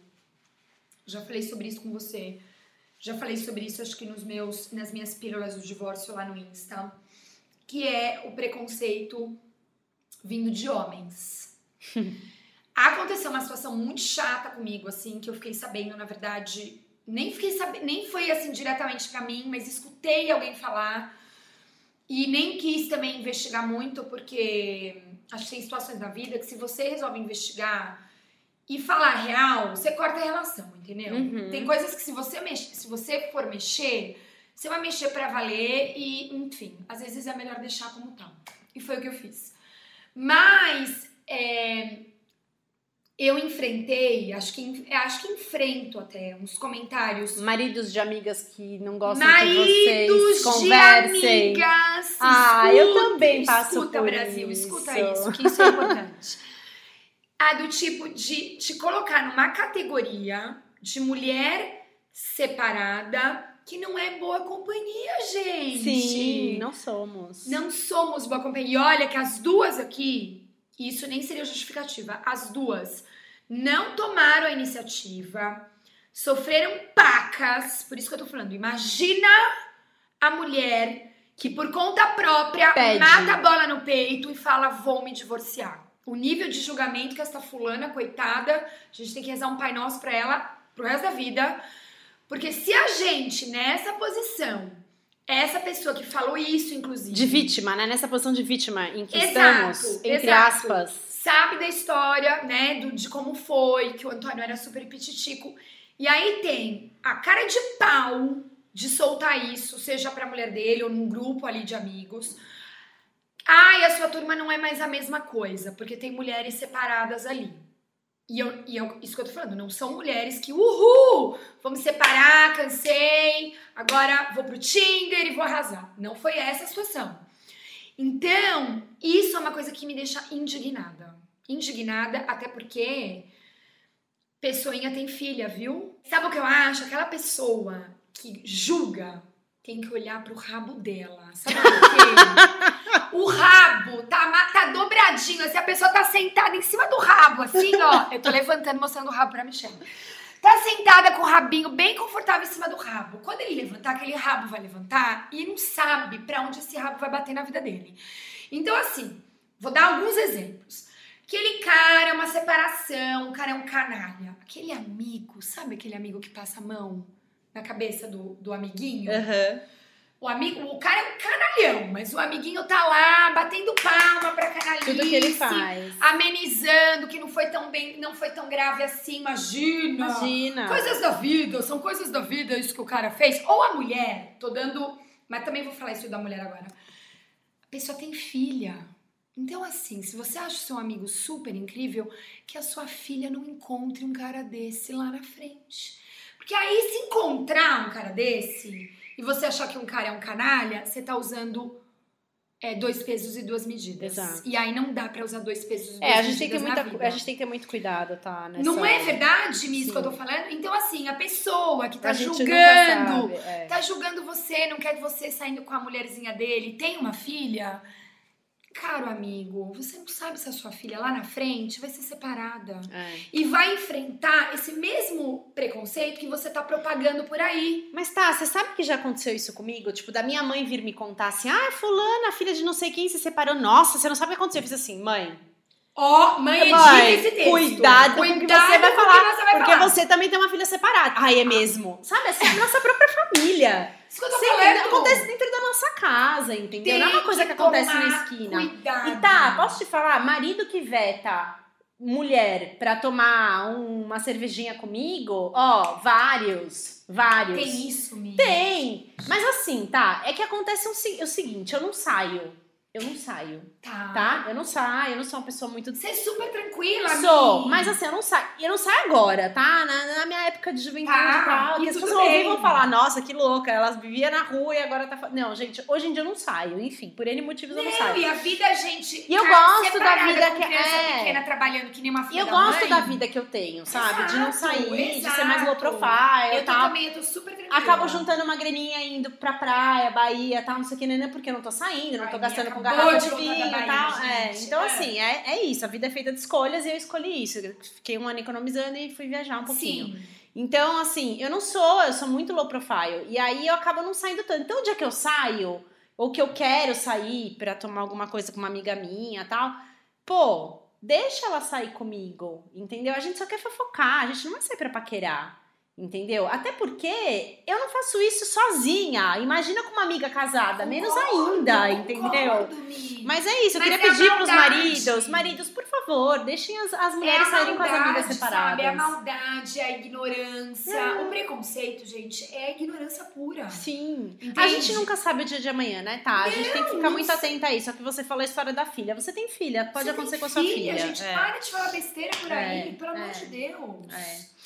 [SPEAKER 2] Já falei sobre isso com você. Já falei sobre isso, acho que nos meus, nas minhas pílulas do divórcio lá no Insta. Que é o preconceito vindo de homens. Aconteceu uma situação muito chata comigo, assim, que eu fiquei sabendo, na verdade, nem fiquei sabendo, nem foi assim diretamente pra mim, mas escutei alguém falar e nem quis também investigar muito, porque acho que tem situações na vida que se você resolve investigar e falar real, você corta a relação, entendeu?
[SPEAKER 1] Uhum.
[SPEAKER 2] Tem coisas que se você mexe, se você for mexer, você vai mexer pra valer e, enfim, às vezes é melhor deixar como tá. E foi o que eu fiz. Mas é, eu enfrentei, acho que acho que enfrento até uns comentários
[SPEAKER 1] Maridos de amigas que não gostam
[SPEAKER 2] Maridos
[SPEAKER 1] de vocês,
[SPEAKER 2] de
[SPEAKER 1] conversem.
[SPEAKER 2] amigas.
[SPEAKER 1] Ah, eu também passo
[SPEAKER 2] escuta,
[SPEAKER 1] por
[SPEAKER 2] Brasil,
[SPEAKER 1] isso.
[SPEAKER 2] escuta isso, que isso é importante. A do tipo de te colocar numa categoria de mulher separada que não é boa companhia, gente.
[SPEAKER 1] Sim, não somos.
[SPEAKER 2] Não somos boa companhia. E olha que as duas aqui, isso nem seria justificativa, as duas não tomaram a iniciativa, sofreram pacas, por isso que eu tô falando. Imagina a mulher que por conta própria
[SPEAKER 1] Pede.
[SPEAKER 2] mata a bola no peito e fala: vou me divorciar. O nível de julgamento que essa fulana, coitada, a gente tem que rezar um Pai Nosso pra ela pro resto da vida. Porque se a gente, nessa posição, essa pessoa que falou isso, inclusive.
[SPEAKER 1] De vítima, né? Nessa posição de vítima em que
[SPEAKER 2] Exato,
[SPEAKER 1] estamos, entre
[SPEAKER 2] exato.
[SPEAKER 1] aspas.
[SPEAKER 2] sabe da história, né, do, de como foi, que o Antônio era super pititico. E aí tem a cara de pau de soltar isso, seja pra mulher dele ou num grupo ali de amigos. Ai, a sua turma não é mais a mesma coisa, porque tem mulheres separadas ali. E, eu, e eu, isso que eu tô falando, não são mulheres que, uhul, vamos separar, cansei, agora vou pro Tinder e vou arrasar. Não foi essa a situação. Então, isso é uma coisa que me deixa indignada. Indignada, até porque pessoinha tem filha, viu? Sabe o que eu acho? Aquela pessoa que julga tem que olhar pro rabo dela. Sabe por quê? o rabo tá, ma- tá dobradinho, assim, a pessoa tá sentada em cima do rabo, assim, ó. Eu tô levantando, mostrando o rabo pra Michelle. Tá sentada com o rabinho bem confortável em cima do rabo. Quando ele levantar, aquele rabo vai levantar e não sabe pra onde esse rabo vai bater na vida dele. Então, assim, vou dar alguns exemplos. Aquele cara é uma separação, o cara é um canalha. Aquele amigo, sabe aquele amigo que passa a mão na cabeça do, do amiguinho?
[SPEAKER 1] Aham.
[SPEAKER 2] O amigo, o cara é um canalhão, mas o amiguinho tá lá batendo palma pra canalice.
[SPEAKER 1] Tudo que ele faz.
[SPEAKER 2] Amenizando que não foi tão bem, não foi tão grave assim, imagina.
[SPEAKER 1] Imagina.
[SPEAKER 2] Coisas da vida, são coisas da vida isso que o cara fez. Ou a mulher, tô dando, mas também vou falar isso da mulher agora. A pessoa tem filha. Então, assim, se você acha o seu amigo super incrível, que a sua filha não encontre um cara desse lá na frente. Porque aí, se encontrar um cara desse e você achar que um cara é um canalha, você tá usando é, dois pesos e duas medidas.
[SPEAKER 1] Exato.
[SPEAKER 2] E aí não dá pra usar dois pesos e duas
[SPEAKER 1] É, a gente, tem que ter
[SPEAKER 2] medidas na
[SPEAKER 1] muita, a gente tem que ter muito cuidado, tá? Nessa...
[SPEAKER 2] Não é verdade, Miss, que eu tô falando? Então, assim, a pessoa que tá
[SPEAKER 1] A
[SPEAKER 2] julgando,
[SPEAKER 1] sabe, é.
[SPEAKER 2] tá julgando você, não quer você saindo com a mulherzinha dele, tem uma filha. Caro amigo, você não sabe se a sua filha lá na frente vai ser separada.
[SPEAKER 1] É.
[SPEAKER 2] E vai enfrentar esse mesmo preconceito que você tá propagando por aí.
[SPEAKER 1] Mas tá, você sabe que já aconteceu isso comigo? Tipo, da minha mãe vir me contar assim: ah, fulana, filha de não sei quem, se separou. Nossa, você não sabe o que aconteceu. Eu fiz assim, mãe.
[SPEAKER 2] Ó, mãe, edita
[SPEAKER 1] mãe,
[SPEAKER 2] esse texto.
[SPEAKER 1] cuidado, com o que você
[SPEAKER 2] Cuidado
[SPEAKER 1] vai falar.
[SPEAKER 2] você vai
[SPEAKER 1] porque
[SPEAKER 2] falar.
[SPEAKER 1] você também tem uma filha separada. Ai, é mesmo. Sabe assim, a nossa própria família.
[SPEAKER 2] Isso que eu tô
[SPEAKER 1] Você
[SPEAKER 2] falando.
[SPEAKER 1] entendeu? Acontece nossa casa, entendeu?
[SPEAKER 2] Tem
[SPEAKER 1] não é uma coisa que, acontece na
[SPEAKER 2] tomar
[SPEAKER 1] esquina.
[SPEAKER 2] Cuidado.
[SPEAKER 1] E tá, posso te falar? Marido que veta mulher pra tomar uma cervejinha comigo, ó, vários, vários.
[SPEAKER 2] Tem isso, Mi.
[SPEAKER 1] Tem. Mas assim, tá, é que acontece se- o seguinte, eu não saio. Eu não saio,
[SPEAKER 2] Tá.
[SPEAKER 1] tá? Eu não saio, eu não sou uma pessoa muito
[SPEAKER 2] Você é super tranquila,
[SPEAKER 1] Sou, mas assim, eu não saio. Eu não saio agora, tá? Na, na minha época de juventude
[SPEAKER 2] Tá,
[SPEAKER 1] e tal.
[SPEAKER 2] e
[SPEAKER 1] Que as pessoas vão e falar, nossa, que louca, elas viviam na rua e agora tá. fa-" Não, gente, hoje em dia eu não saio. Enfim, por N motivos eu não
[SPEAKER 2] Não,
[SPEAKER 1] saio.
[SPEAKER 2] e a vida, gente.
[SPEAKER 1] E eu
[SPEAKER 2] cara,
[SPEAKER 1] gosto da vida que- é.
[SPEAKER 2] pequena trabalhando que nem uma
[SPEAKER 1] E
[SPEAKER 2] filha
[SPEAKER 1] eu
[SPEAKER 2] da
[SPEAKER 1] gosto
[SPEAKER 2] mãe.
[SPEAKER 1] da vida que eu tenho, sabe? de não
[SPEAKER 2] Exato,
[SPEAKER 1] sair, de ser mais
[SPEAKER 2] exato.
[SPEAKER 1] low profile e
[SPEAKER 2] Eu
[SPEAKER 1] tal.
[SPEAKER 2] também, eu tô super tranquila.
[SPEAKER 1] Acabo juntando uma graninha indo pra praia, Bahia, tal, não sei o que, né? Porque eu não tô saindo, não tô
[SPEAKER 2] Ai,
[SPEAKER 1] gastando com garrafa
[SPEAKER 2] de
[SPEAKER 1] vinho e tal. É,
[SPEAKER 2] gente.
[SPEAKER 1] então,
[SPEAKER 2] É.
[SPEAKER 1] assim, é, é isso. A vida é feita de escolhas e eu escolhi isso. Eu Fiquei um ano economizando e fui viajar um pouquinho.
[SPEAKER 2] Sim.
[SPEAKER 1] Então, assim, eu não sou, eu sou muito low profile. E aí eu acabo não saindo tanto. Então, o dia que eu saio, ou que eu quero sair pra tomar alguma coisa com uma amiga minha tal, pô, deixa ela sair comigo, entendeu? A gente só quer fofocar, a gente não vai sair pra paquerar. Entendeu? Até porque eu não faço isso sozinha. Imagina com uma amiga casada, menos
[SPEAKER 2] Concordo,
[SPEAKER 1] ainda, entendeu?
[SPEAKER 2] concordo.
[SPEAKER 1] Mas é isso, eu
[SPEAKER 2] Mas
[SPEAKER 1] queria
[SPEAKER 2] é
[SPEAKER 1] pedir pros
[SPEAKER 2] maldade.
[SPEAKER 1] maridos, maridos, por favor, deixem as, as
[SPEAKER 2] É
[SPEAKER 1] mulheres
[SPEAKER 2] a
[SPEAKER 1] saírem com as amigas
[SPEAKER 2] maldade,
[SPEAKER 1] separadas.
[SPEAKER 2] Sabe? É a maldade, a ignorância.
[SPEAKER 1] É.
[SPEAKER 2] O preconceito, gente, é ignorância pura.
[SPEAKER 1] Sim.
[SPEAKER 2] Entende?
[SPEAKER 1] A gente nunca sabe o dia de amanhã, né, tá? A gente tem que ficar
[SPEAKER 2] não
[SPEAKER 1] muito
[SPEAKER 2] sei.
[SPEAKER 1] atenta a isso. Só que você falou a história da filha. Você tem filha, pode
[SPEAKER 2] Você
[SPEAKER 1] acontecer com a sua filha.
[SPEAKER 2] Gente,
[SPEAKER 1] é.
[SPEAKER 2] para de falar besteira por aí,
[SPEAKER 1] É,
[SPEAKER 2] pelo amor
[SPEAKER 1] é,
[SPEAKER 2] de Deus.
[SPEAKER 1] é.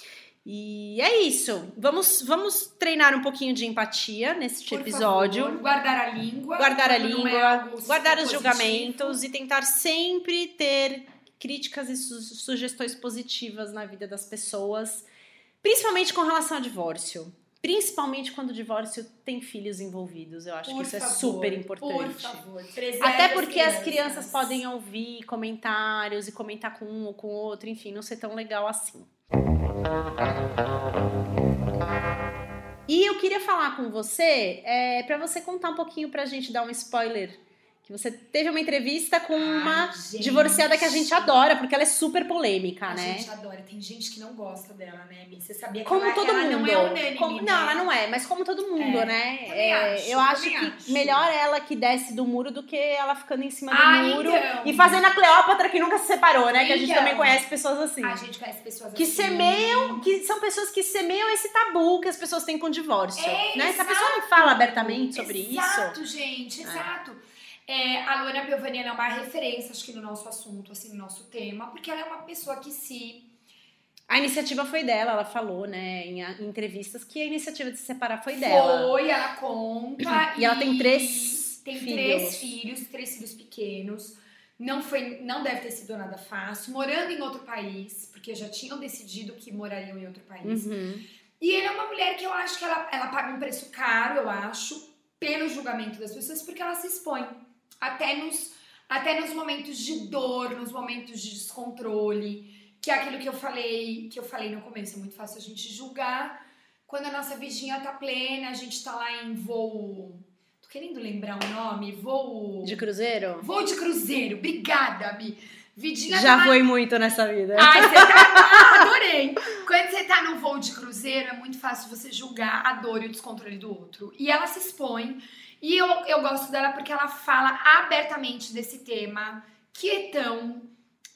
[SPEAKER 1] E é isso. Vamos, vamos treinar um pouquinho de empatia neste
[SPEAKER 2] Por
[SPEAKER 1] episódio.
[SPEAKER 2] favor, guardar a língua.
[SPEAKER 1] guardar a
[SPEAKER 2] é
[SPEAKER 1] língua,
[SPEAKER 2] algo
[SPEAKER 1] guardar os
[SPEAKER 2] positivo.
[SPEAKER 1] julgamentos e tentar sempre ter críticas e su- sugestões positivas na vida das pessoas, principalmente com relação ao divórcio. Principalmente quando o divórcio tem filhos envolvidos. Eu acho
[SPEAKER 2] Por
[SPEAKER 1] que isso é
[SPEAKER 2] favor,
[SPEAKER 1] super
[SPEAKER 2] Por
[SPEAKER 1] importante.
[SPEAKER 2] favor, preserve
[SPEAKER 1] Até porque as crianças podem ouvir comentários e comentar com um ou com o outro, enfim, não ser tão legal assim. E eu queria falar com você, é, para você contar um pouquinho pra gente, dar um spoiler, que que você teve uma entrevista com uma divorciada que a gente adora, porque ela é super polêmica,
[SPEAKER 2] A
[SPEAKER 1] né?
[SPEAKER 2] gente adora. Tem gente que não gosta dela, né, Mi? Você sabia que
[SPEAKER 1] Como
[SPEAKER 2] ela,
[SPEAKER 1] todo
[SPEAKER 2] ela
[SPEAKER 1] mundo.
[SPEAKER 2] não é unânime,
[SPEAKER 1] Como-
[SPEAKER 2] né?
[SPEAKER 1] não, ela não é, mas como todo mundo,
[SPEAKER 2] É,
[SPEAKER 1] né? É,
[SPEAKER 2] acho,
[SPEAKER 1] eu acho que
[SPEAKER 2] acho.
[SPEAKER 1] melhor ela que desce do muro do que ela ficando em cima do
[SPEAKER 2] Ah,
[SPEAKER 1] muro
[SPEAKER 2] então.
[SPEAKER 1] e fazendo a Cleópatra que nunca se separou, né? Que a gente
[SPEAKER 2] Então.
[SPEAKER 1] também conhece pessoas assim.
[SPEAKER 2] A gente conhece pessoas
[SPEAKER 1] Que
[SPEAKER 2] assim.
[SPEAKER 1] semeiam, que são pessoas que semeiam esse tabu que as pessoas têm com o divórcio.
[SPEAKER 2] É,
[SPEAKER 1] né? Se a
[SPEAKER 2] exato.
[SPEAKER 1] pessoa não fala abertamente sobre isso.
[SPEAKER 2] Exato, gente, exato. É, a Luana Piovani ela é uma referência, acho que no nosso assunto, assim, no nosso tema, porque ela é uma pessoa que se
[SPEAKER 1] A iniciativa foi dela, ela falou, né, em, em entrevistas, que a iniciativa de se separar foi dela.
[SPEAKER 2] foi, ela conta.
[SPEAKER 1] E ela tem três
[SPEAKER 2] tem
[SPEAKER 1] filhos.
[SPEAKER 2] três filhos, três filhos pequenos. Não foi, não deve ter sido nada fácil. Morando em outro país, porque já tinham decidido que morariam em outro país.
[SPEAKER 1] Uhum.
[SPEAKER 2] E ele é uma mulher que eu acho que ela, ela paga um preço caro, eu acho, pelo julgamento das pessoas, porque ela se expõe. Até nos, até nos momentos de dor, nos momentos de descontrole, que é aquilo que eu falei, que eu falei no começo, é muito fácil a gente julgar quando a nossa vidinha tá plena, a gente tá lá em voo. Tô querendo lembrar o nome, voo.
[SPEAKER 1] De cruzeiro?
[SPEAKER 2] Voo de cruzeiro, obrigada, Mi. Vidinha tá
[SPEAKER 1] Já
[SPEAKER 2] lá
[SPEAKER 1] foi muito nessa vida.
[SPEAKER 2] Ai, você tá. Adorei! Quando você tá num voo de cruzeiro, é muito fácil você julgar a dor e o descontrole do outro. E ela se expõe. E eu, eu gosto dela porque ela fala abertamente desse tema que é tão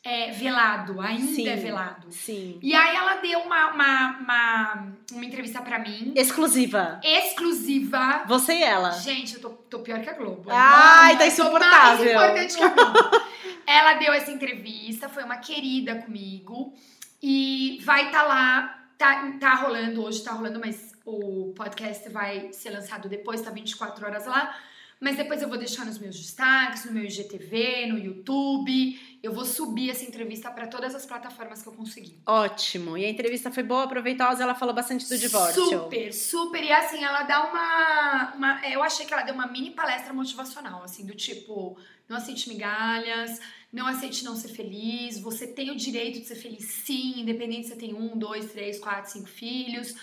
[SPEAKER 2] é, velado, ainda
[SPEAKER 1] Sim.
[SPEAKER 2] é velado.
[SPEAKER 1] Sim.
[SPEAKER 2] E aí ela deu uma, uma, uma, uma entrevista pra mim,
[SPEAKER 1] Exclusiva.
[SPEAKER 2] exclusiva.
[SPEAKER 1] Você e ela.
[SPEAKER 2] Gente, eu tô, tô pior que a Globo.
[SPEAKER 1] Ai,
[SPEAKER 2] Mano,
[SPEAKER 1] tá
[SPEAKER 2] eu tô
[SPEAKER 1] insuportável.
[SPEAKER 2] Mais importante que a Globo. Ela deu essa entrevista, foi uma querida comigo. E vai estar lá, tá, tá rolando, hoje tá rolando, mas o podcast vai ser lançado depois, tá 24 horas lá. Mas depois eu vou deixar nos meus destaques, no meu IGTV, no YouTube. Eu vou subir essa entrevista pra todas as plataformas que eu conseguir.
[SPEAKER 1] Ótimo. E a entrevista foi boa, proveitosa, ela falou bastante do divórcio.
[SPEAKER 2] Super, super. E assim, ela dá uma, uma. Eu achei que ela deu uma mini palestra motivacional, assim, do tipo: não aceite migalhas, não aceite não ser feliz, você tem o direito de ser feliz sim, independente se você tem um, dois, três, quatro, cinco filhos.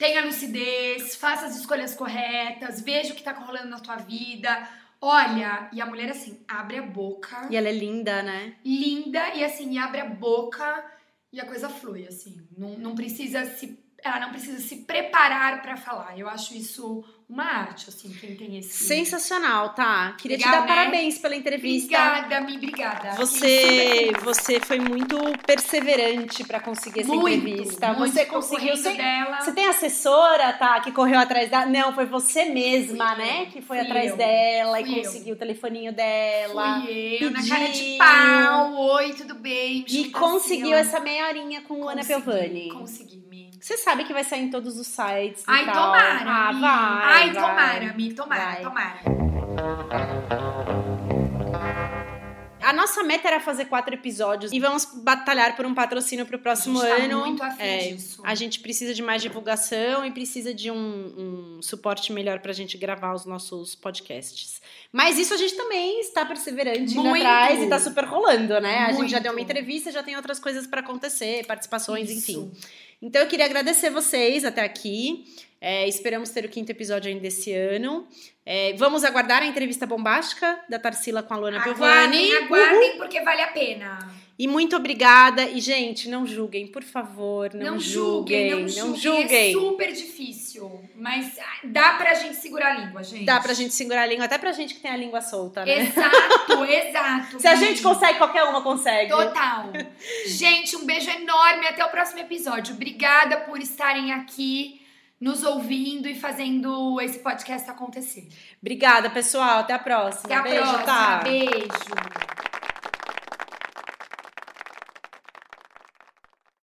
[SPEAKER 2] Tenha lucidez, faça as escolhas corretas, veja o que tá rolando na tua vida. Olha, e a mulher assim, abre a boca
[SPEAKER 1] E ela é linda, né?
[SPEAKER 2] linda e assim, abre a boca e a coisa flui, assim. Não, não precisa se. Ela não precisa se preparar pra falar. Eu acho isso uma arte, assim, quem tem esse.
[SPEAKER 1] Sensacional, tá? Queria te
[SPEAKER 2] Legal,
[SPEAKER 1] dar
[SPEAKER 2] né?
[SPEAKER 1] parabéns pela entrevista.
[SPEAKER 2] Obrigada, Mi, obrigada.
[SPEAKER 1] Você,
[SPEAKER 2] super
[SPEAKER 1] você foi muito perseverante pra conseguir essa
[SPEAKER 2] muito,
[SPEAKER 1] entrevista.
[SPEAKER 2] muito,
[SPEAKER 1] você conseguiu. Você,
[SPEAKER 2] dela.
[SPEAKER 1] você tem assessora, tá? Que correu atrás da. Não, foi você mesma,
[SPEAKER 2] Fui eu,
[SPEAKER 1] né? Que foi atrás
[SPEAKER 2] eu,
[SPEAKER 1] dela e
[SPEAKER 2] eu.
[SPEAKER 1] conseguiu o telefoninho dela.
[SPEAKER 2] Fui eu, na cara de
[SPEAKER 1] pediu.
[SPEAKER 2] pau. Oi, tudo bem? Me
[SPEAKER 1] E conseguiu essa meia horinha com Ana
[SPEAKER 2] Consegui,
[SPEAKER 1] Piovani.
[SPEAKER 2] Consegui.
[SPEAKER 1] Você sabe que vai sair em todos os sites.
[SPEAKER 2] Ai,
[SPEAKER 1] tal.
[SPEAKER 2] tomara.
[SPEAKER 1] Ah, vai.
[SPEAKER 2] Ai,
[SPEAKER 1] vai.
[SPEAKER 2] tomara, Mi, tomara,
[SPEAKER 1] Vai.
[SPEAKER 2] tomara.
[SPEAKER 1] A nossa meta era fazer quatro episódios e vamos batalhar por um patrocínio pro próximo
[SPEAKER 2] A gente tá
[SPEAKER 1] ano.
[SPEAKER 2] muito afim
[SPEAKER 1] É,
[SPEAKER 2] disso.
[SPEAKER 1] A gente precisa de mais divulgação e precisa de um, um suporte melhor pra gente gravar os nossos podcasts. Mas isso a gente também está perseverante indo
[SPEAKER 2] Muito.
[SPEAKER 1] atrás e tá super rolando, né? A gente já
[SPEAKER 2] Muito.
[SPEAKER 1] deu uma entrevista, já tem outras coisas pra acontecer, participações,
[SPEAKER 2] Isso.
[SPEAKER 1] enfim. Então eu queria agradecer vocês até aqui. É, esperamos ter o quinto episódio ainda esse ano. É, vamos aguardar a entrevista bombástica da Tarsila com a Luana Piovani.
[SPEAKER 2] Aguardem, aguardem, porque vale a pena.
[SPEAKER 1] E muito obrigada. E, gente, não julguem, por favor. Não, julguem,
[SPEAKER 2] não
[SPEAKER 1] não
[SPEAKER 2] julguem.
[SPEAKER 1] julguem.
[SPEAKER 2] É super difícil, mas dá pra gente segurar a língua, gente.
[SPEAKER 1] Dá pra gente segurar a língua, até pra gente que tem a língua solta, né?
[SPEAKER 2] Exato, exato.
[SPEAKER 1] Se a gente consegue, qualquer uma consegue.
[SPEAKER 2] Total. gente, um beijo enorme. Até o próximo episódio. Obrigada por estarem aqui nos ouvindo e fazendo esse podcast acontecer.
[SPEAKER 1] Obrigada, pessoal. Até a próxima.
[SPEAKER 2] Até a
[SPEAKER 1] Beijo,
[SPEAKER 2] próxima.
[SPEAKER 1] tá?
[SPEAKER 2] Beijo.